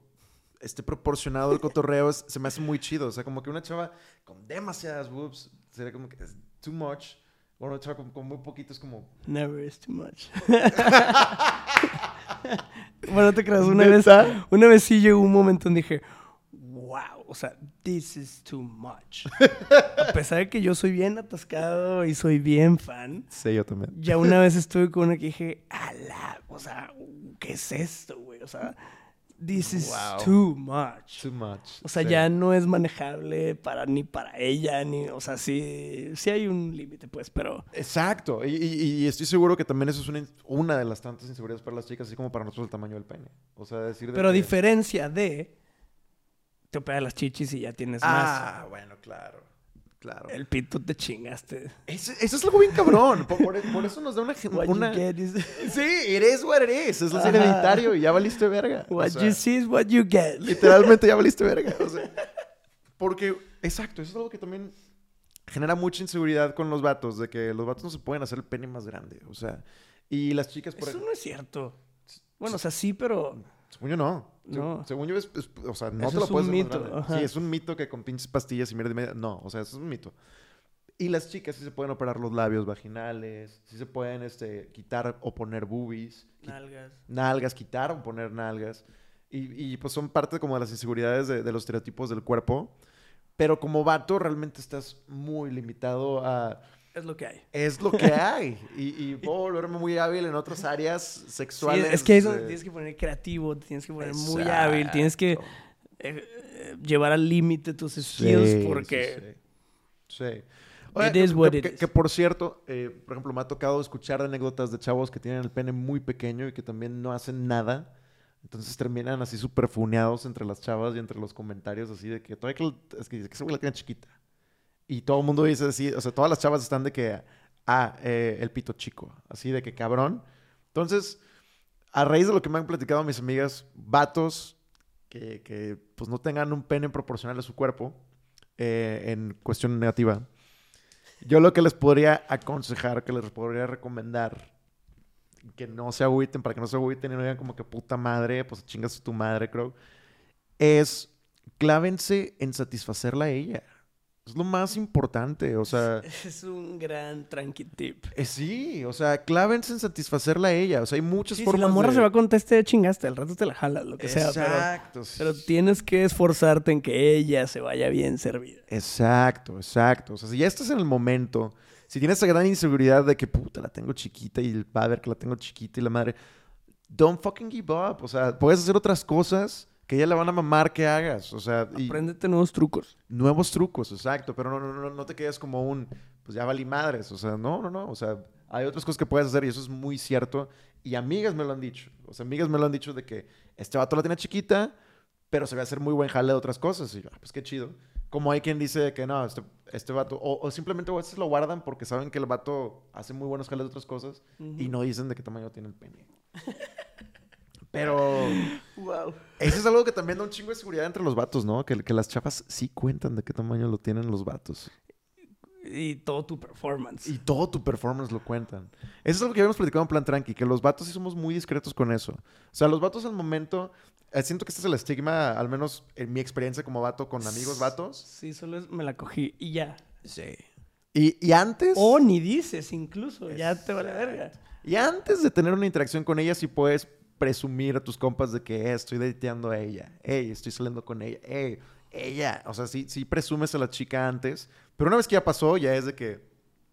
esté proporcionado el cotorreo, es- se me hace muy chido. O sea, como que una chava con demasiadas boobs sería como que es too much. O una chava con, con muy poquito es como... Never is too much. bueno, te creas, una vez, una vez sí llegó un momento donde dije, wow, o sea, this is too much. A pesar de que yo soy bien atascado y soy bien fan, Sí, yo también. ya una vez estuve con una que dije, ala, o sea, ¿qué es esto, güey? O sea, this is Wow. too much. Too much. O sea, Sí. ya no es manejable para ni para ella, ni, o sea, sí, sí hay un límite, pues, pero Exacto. Y, y- y estoy seguro que también eso es una, una de las tantas inseguridades para las chicas, así como para nosotros el tamaño del pene. O sea, decir de Pero a que- diferencia de te operas las chichis y ya tienes Ah, bueno, claro. Claro. El pito te chingaste. Eso, eso es algo bien cabrón. Por, por- por eso nos da una... una... is Sí, eres what it is. Es Ajá. hereditario y ya valiste verga. O what sea, you see is what you get. Literalmente ya valiste verga. o sea, porque, exacto, eso es algo que también genera mucha inseguridad con los vatos, de que los vatos no se pueden hacer el pene más grande. O sea, y las chicas, por Eso ejemplo, no es cierto. Bueno, o sea, sí, pero yo no. No. Según yo, es, es- o sea, no Eso te lo es puedes un mito. Sí, es un mito que con pinches pastillas y mierda y media. No, o sea, eso es un mito. Y las chicas sí se pueden operar los labios vaginales, sí se pueden este, quitar o poner boobies, qui- nalgas. nalgas, quitar o poner nalgas. Y, y, pues son parte como de las inseguridades de, de los estereotipos del cuerpo. Pero como vato realmente estás muy limitado a... Es lo que hay. Es lo que hay. y, y puedo volverme muy hábil en otras áreas Sí, sexuales. es que es eh, tienes que poner creativo, tienes que poner muy hábil, tienes que eh, eh, llevar al límite tus skills Sí, porque Sí. It que, is what que- it que- is. que por cierto, eh, por ejemplo, me ha tocado escuchar anécdotas de chavos que tienen el pene muy pequeño y que también no hacen nada. Entonces terminan así súper funeados entre las chavas y entre los comentarios así de que todavía que, es que, que ese güey la tiene chiquita. Y todo el mundo dice así, o sea, todas las chavas están de que, ah, eh, el pito chico, así de que cabrón. Entonces, a raíz de lo que me han platicado mis amigas, vatos que, que, pues no tengan un pene proporcional a su cuerpo, eh, en cuestión negativa, yo lo que les podría aconsejar, que les podría recomendar, que no se agüiten, para que no se agüiten y no digan como que puta madre, pues chingas tu madre, creo, es clávense en satisfacerla a ella. Es lo más importante, o sea... es un gran tranqui tip. eh, sí, o sea, clávense en satisfacerla a ella. O sea, hay muchas Sí, si formas la morra de- se va con teste, chingaste, al rato te la jalas, lo que sea, pero, Exacto. pero tienes que esforzarte en que ella se vaya bien servida. Exacto, exacto. O sea, si ya estás en el momento, si tienes esa gran inseguridad de que puta la tengo chiquita y el padre que la tengo chiquita y la madre, don't fucking give up. O sea, puedes hacer otras cosas que ella le van a mamar que hagas. O sea, y Apréndete nuevos trucos. nuevos trucos, exacto. Pero no, no, no, no te quedes como un, pues ya valí madres. O sea, no, no, no. O sea, hay otras cosas que puedes hacer y eso es muy cierto. Y amigas me lo han dicho. O sea, amigas me lo han dicho de que este vato la tiene chiquita, pero se va a hacer muy buen jale de otras cosas. Y yo, ah, pues qué chido. Como hay quien dice que no, este, este vato, o, o simplemente a veces lo guardan porque saben que el vato hace muy buenos jales de otras cosas y no dicen de qué tamaño tiene el pene. Pero Wow. eso es algo que también da un chingo de seguridad entre los vatos, ¿no? Que, que las chavas sí cuentan de qué tamaño lo tienen los vatos. Y todo tu performance. Y todo tu performance lo cuentan. Eso es algo que habíamos platicado en plan tranqui, que los vatos sí somos muy discretos con eso. O sea, los vatos al momento, eh, siento que este es el estigma, al menos en mi experiencia como vato con amigos vatos. Sí, solo es, me la cogí y ya. Sí. Y, y antes... O ni dices incluso, ya te vale verga. Y antes de tener una interacción con ella, sí puedes presumir a tus compas de que eh, estoy dateando a ella. Ey, estoy saliendo con ella. Ey, ella. O sea, sí, sí presumes a la chica antes. Pero una vez que ya pasó, ya es de que...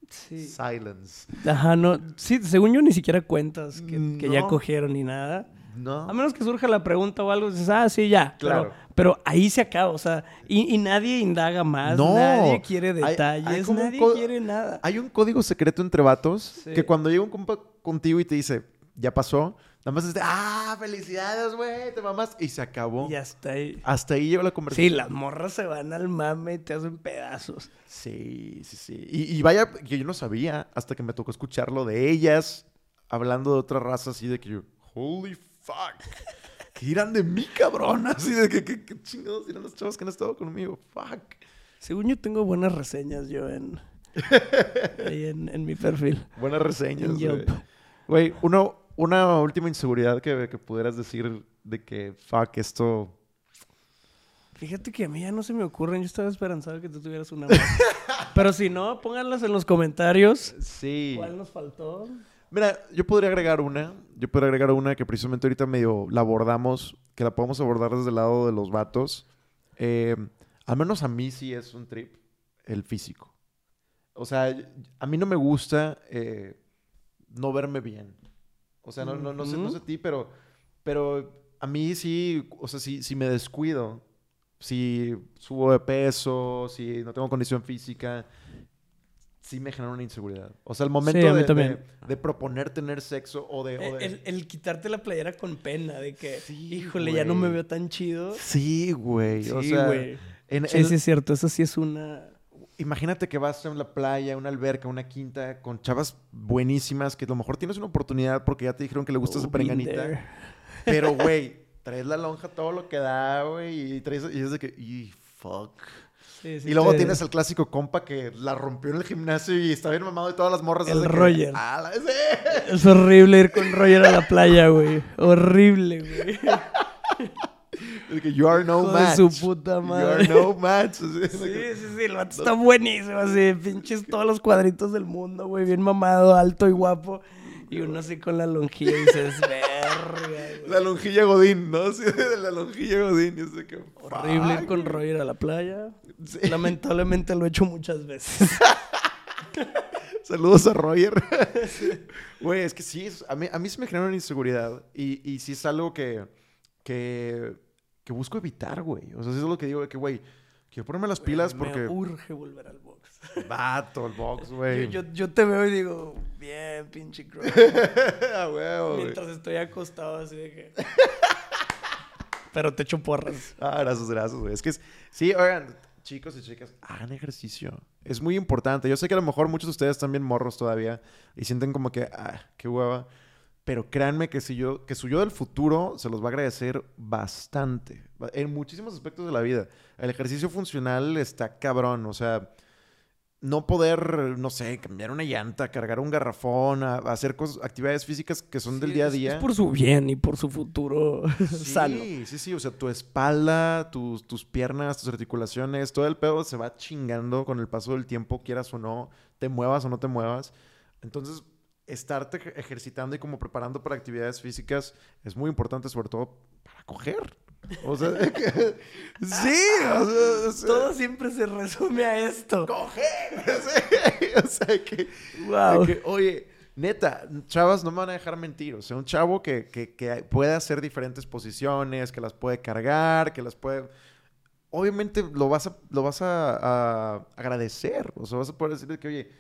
Sí. Silence. Ajá, no. Sí, según yo ni siquiera cuentas que, que ya cogieron ni nada. No. A menos que surja la pregunta o algo, dices, ah, sí, ya. Claro. Pero, pero ahí se acaba, o sea, y, y nadie indaga más, No. nadie quiere Hay- hay detalles, un nadie quiere nada. Hay un código secreto entre vatos Sí. que cuando llega un compa contigo y te dice, ya pasó, nada más es de, ah, felicidades, güey, te mamás. Y se acabó. Y hasta ahí. Hasta ahí llegó la Sí, conversación. las morras se van al mame y te hacen pedazos. Sí, sí, sí. Y, y vaya, que yo no sabía hasta que me tocó escucharlo de ellas hablando de otra raza así de que yo, holy fuck. ¿Qué dirán de mí, cabrón? Así de que, que, que chingados dirán los chavos que han estado conmigo. Fuck. Según yo tengo buenas reseñas yo en, ahí en, en mi perfil. Buenas reseñas, güey. Güey, uno, una última inseguridad que, que pudieras decir de que, fuck, esto... Fíjate que a mí ya no se me ocurren. Yo estaba esperanzado que tú tuvieras una más. Pero si no, pónganlas en los comentarios. Sí. ¿Cuál nos faltó? Mira, yo podría agregar una. Yo podría agregar una que precisamente ahorita medio la abordamos, que la podemos abordar desde el lado de los vatos. Eh, al menos a mí sí es un trip el físico. O sea, a mí no me gusta eh, no verme bien. O sea, no, no, no, sé, no sé a ti, pero, pero a mí sí, o sea, si, si me descuido, si subo de peso, si no tengo condición física, sí me genera una inseguridad. O sea, el momento Sí, de, también. de- de proponer tener sexo o de... o de- El, el quitarte la playera con pena, de que, Sí, híjole, ya no me veo tan chido. Sí, güey. o Sí, sea, güey. en- Sí, en- sí, es cierto. Eso sí es una... imagínate que vas a la playa, una alberca, una quinta, con chavas buenísimas, que a lo mejor tienes una oportunidad porque ya te dijeron que le gusta Oh, esa perenganita. Pero, güey, traes la lonja todo lo que da, güey, y traes... Y es de que... Y fuck. Sí, sí Y luego te- tienes al clásico compa que la rompió en el gimnasio y está bien mamado y todas las morras. El de que, Roger. "Ah, la- sí". Es horrible ir con Roger a la playa, güey. Horrible, güey. Que you are no Hijo de match. su puta You madre. are no match. Así, Sí, sí, sí, el vato está buenísimo, así, pinches todos los cuadritos del mundo, güey, bien mamado, alto y guapo. Y uno así con la lonjilla y dices, verga. La lonjilla Godín, ¿no? Sí, de la lonjilla Godín. Que, Horrible ir con. Roger a la playa. Sí. Lamentablemente lo he hecho muchas veces. Saludos a Roger. Güey, es que sí, a mí, a mí sí me genera una inseguridad. Y, y sí es algo que, que, que busco evitar, güey. O sea, sí es lo que digo de que, güey, quiero ponerme las pilas Me porque... urge volver al box. Vato, el box, güey. yo, yo te veo y digo, bien, pinche Crow. A huevo, güey. Mientras estoy acostado así de que... Pero te echo porras. Ah, gracias, gracias, güey. Es que es- sí, oigan, chicos y chicas, hagan ejercicio. Es muy importante. Yo sé que a lo mejor muchos de ustedes están bien morros todavía y sienten como que, ah, qué hueva. Pero créanme que si yo, que su yo del futuro se los va a agradecer bastante. En muchísimos aspectos de la vida. El ejercicio funcional está cabrón. O sea, no poder, no sé, cambiar una llanta, cargar un garrafón, a- a hacer cosas, actividades físicas que son del Sí, día a día. Es por su bien y por su futuro sano. Sí, sí, sí. O sea, tu espalda, tus, tus piernas, tus articulaciones, todo el pedo se va chingando con el paso del tiempo, quieras o no, te muevas o no te muevas. Entonces, estarte ej- ejercitando y como preparando para actividades físicas es muy importante, sobre todo para coger. O sea, que- sí, o sea, sea, Todo siempre se resume a esto. coger. Sí, o sea, que, Wow. que, oye, neta, chavas no me van a dejar mentir. O sea, un chavo que, que, que puede hacer diferentes posiciones, que las puede cargar, que las puede... Obviamente lo vas a, lo vas a, a agradecer. O sea, vas a poder decirle que, oye,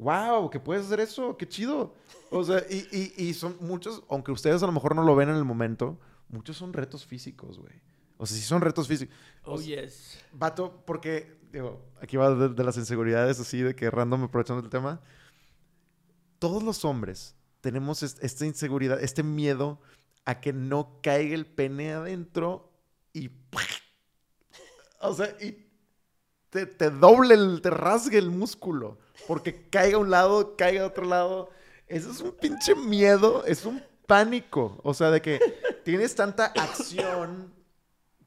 wow, que puedes hacer eso, qué chido. O sea, y, y, y son muchos, aunque ustedes a lo mejor no lo ven en el momento, muchos son retos físicos, güey. O sea, sí son retos físicos. O Oh, sea, yes. Vato, porque, digo, aquí va de, de las inseguridades así, de que random aprovechando el tema. Todos los hombres tenemos est- esta inseguridad, este miedo a que no caiga el pene adentro y... O sea, y te, te doble, el, te rasgue el músculo. Porque caiga a un lado, caiga a otro lado. Eso es un pinche miedo, es un pánico. O sea, de que tienes tanta acción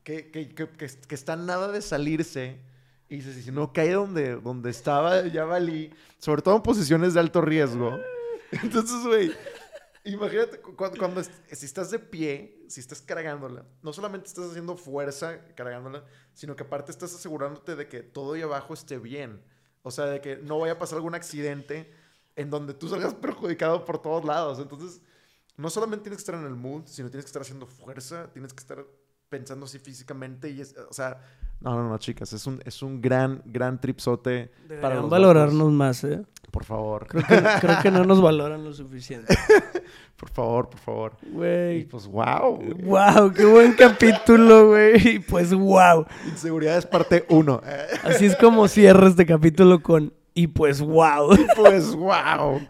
que, que, que, que, está nada de salirse Y dices, si no cae donde, donde estaba, ya valí. Sobre todo en posiciones de alto riesgo. Entonces, güey, imagínate cu- cuando, cuando si estás de pie, si estás cargándola, no solamente estás haciendo fuerza cargándola, sino que aparte estás asegurándote de que todo ahí abajo esté bien. O sea, de que no vaya a pasar algún accidente en donde tú salgas perjudicado por todos lados. Entonces, no solamente tienes que estar en el mood, sino tienes que estar haciendo fuerza, tienes que estar pensando así físicamente y es, o sea, no, no, no, chicas, es un, es un gran, gran tripsote para los valorarnos vatos. más, ¿eh? Por favor, Creo que, creo que no nos valoran lo suficiente. por favor, por favor. Y Güey. pues, wow. Wow, qué buen capítulo, güey. Y Pues wow. Inseguridades parte 1. Así es como cierra este capítulo con y pues wow. pues, wow.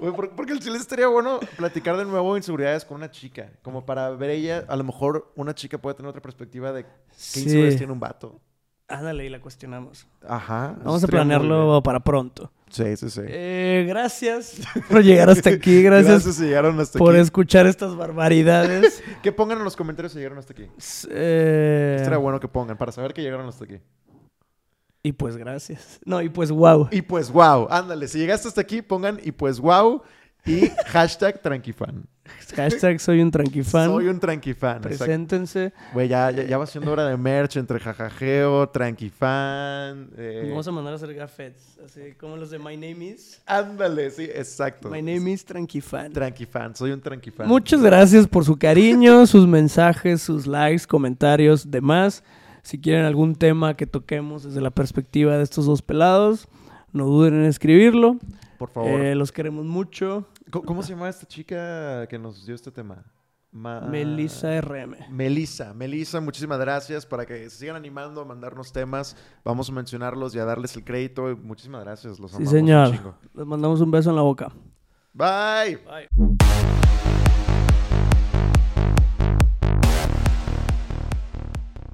Güey, porque el chile estaría bueno platicar de nuevo inseguridades con una chica. Como para ver ella, a lo mejor una chica puede tener otra perspectiva de qué inseguridades tiene un vato. Ándale, y la cuestionamos. Ajá. Vamos a planearlo para pronto. Sí, sí, sí. Eh, gracias por llegar hasta aquí. Gracias, si llegaron hasta por aquí. escuchar estas barbaridades. Que pongan en los comentarios si llegaron hasta aquí. Eh, Estaría bueno que pongan para saber que llegaron hasta aquí. Y pues gracias. No, y pues wow. Y pues wow, ándale, si llegaste hasta aquí, pongan y pues wow y hashtag tranquifan. Hashtag soy un tranquifan. Soy un tranquifan. Preséntense. Güey, ya, ya, ya va siendo hora de merch entre jajajeo, tranquifan. eh, Vamos a mandar a hacer gafetes. Así como los de My Name is. Ándale, sí, exacto. My Name is Tranquifan. Tranquifan, soy un tranquifan. Muchas gracias por su cariño, sus mensajes, sus likes, comentarios, demás. Si quieren algún tema que toquemos desde la perspectiva de estos dos pelados, no duden en escribirlo. Por favor. Eh, los queremos mucho. ¿Cómo, cómo se llama esta chica que nos dio este tema? Ma- Melissa RM. Melissa, Melissa, muchísimas gracias para que se sigan animando a mandarnos temas. Vamos a mencionarlos y a darles el crédito. Muchísimas gracias, los Sí, amamos un señor. Les mandamos un beso en la boca. Bye. Bye.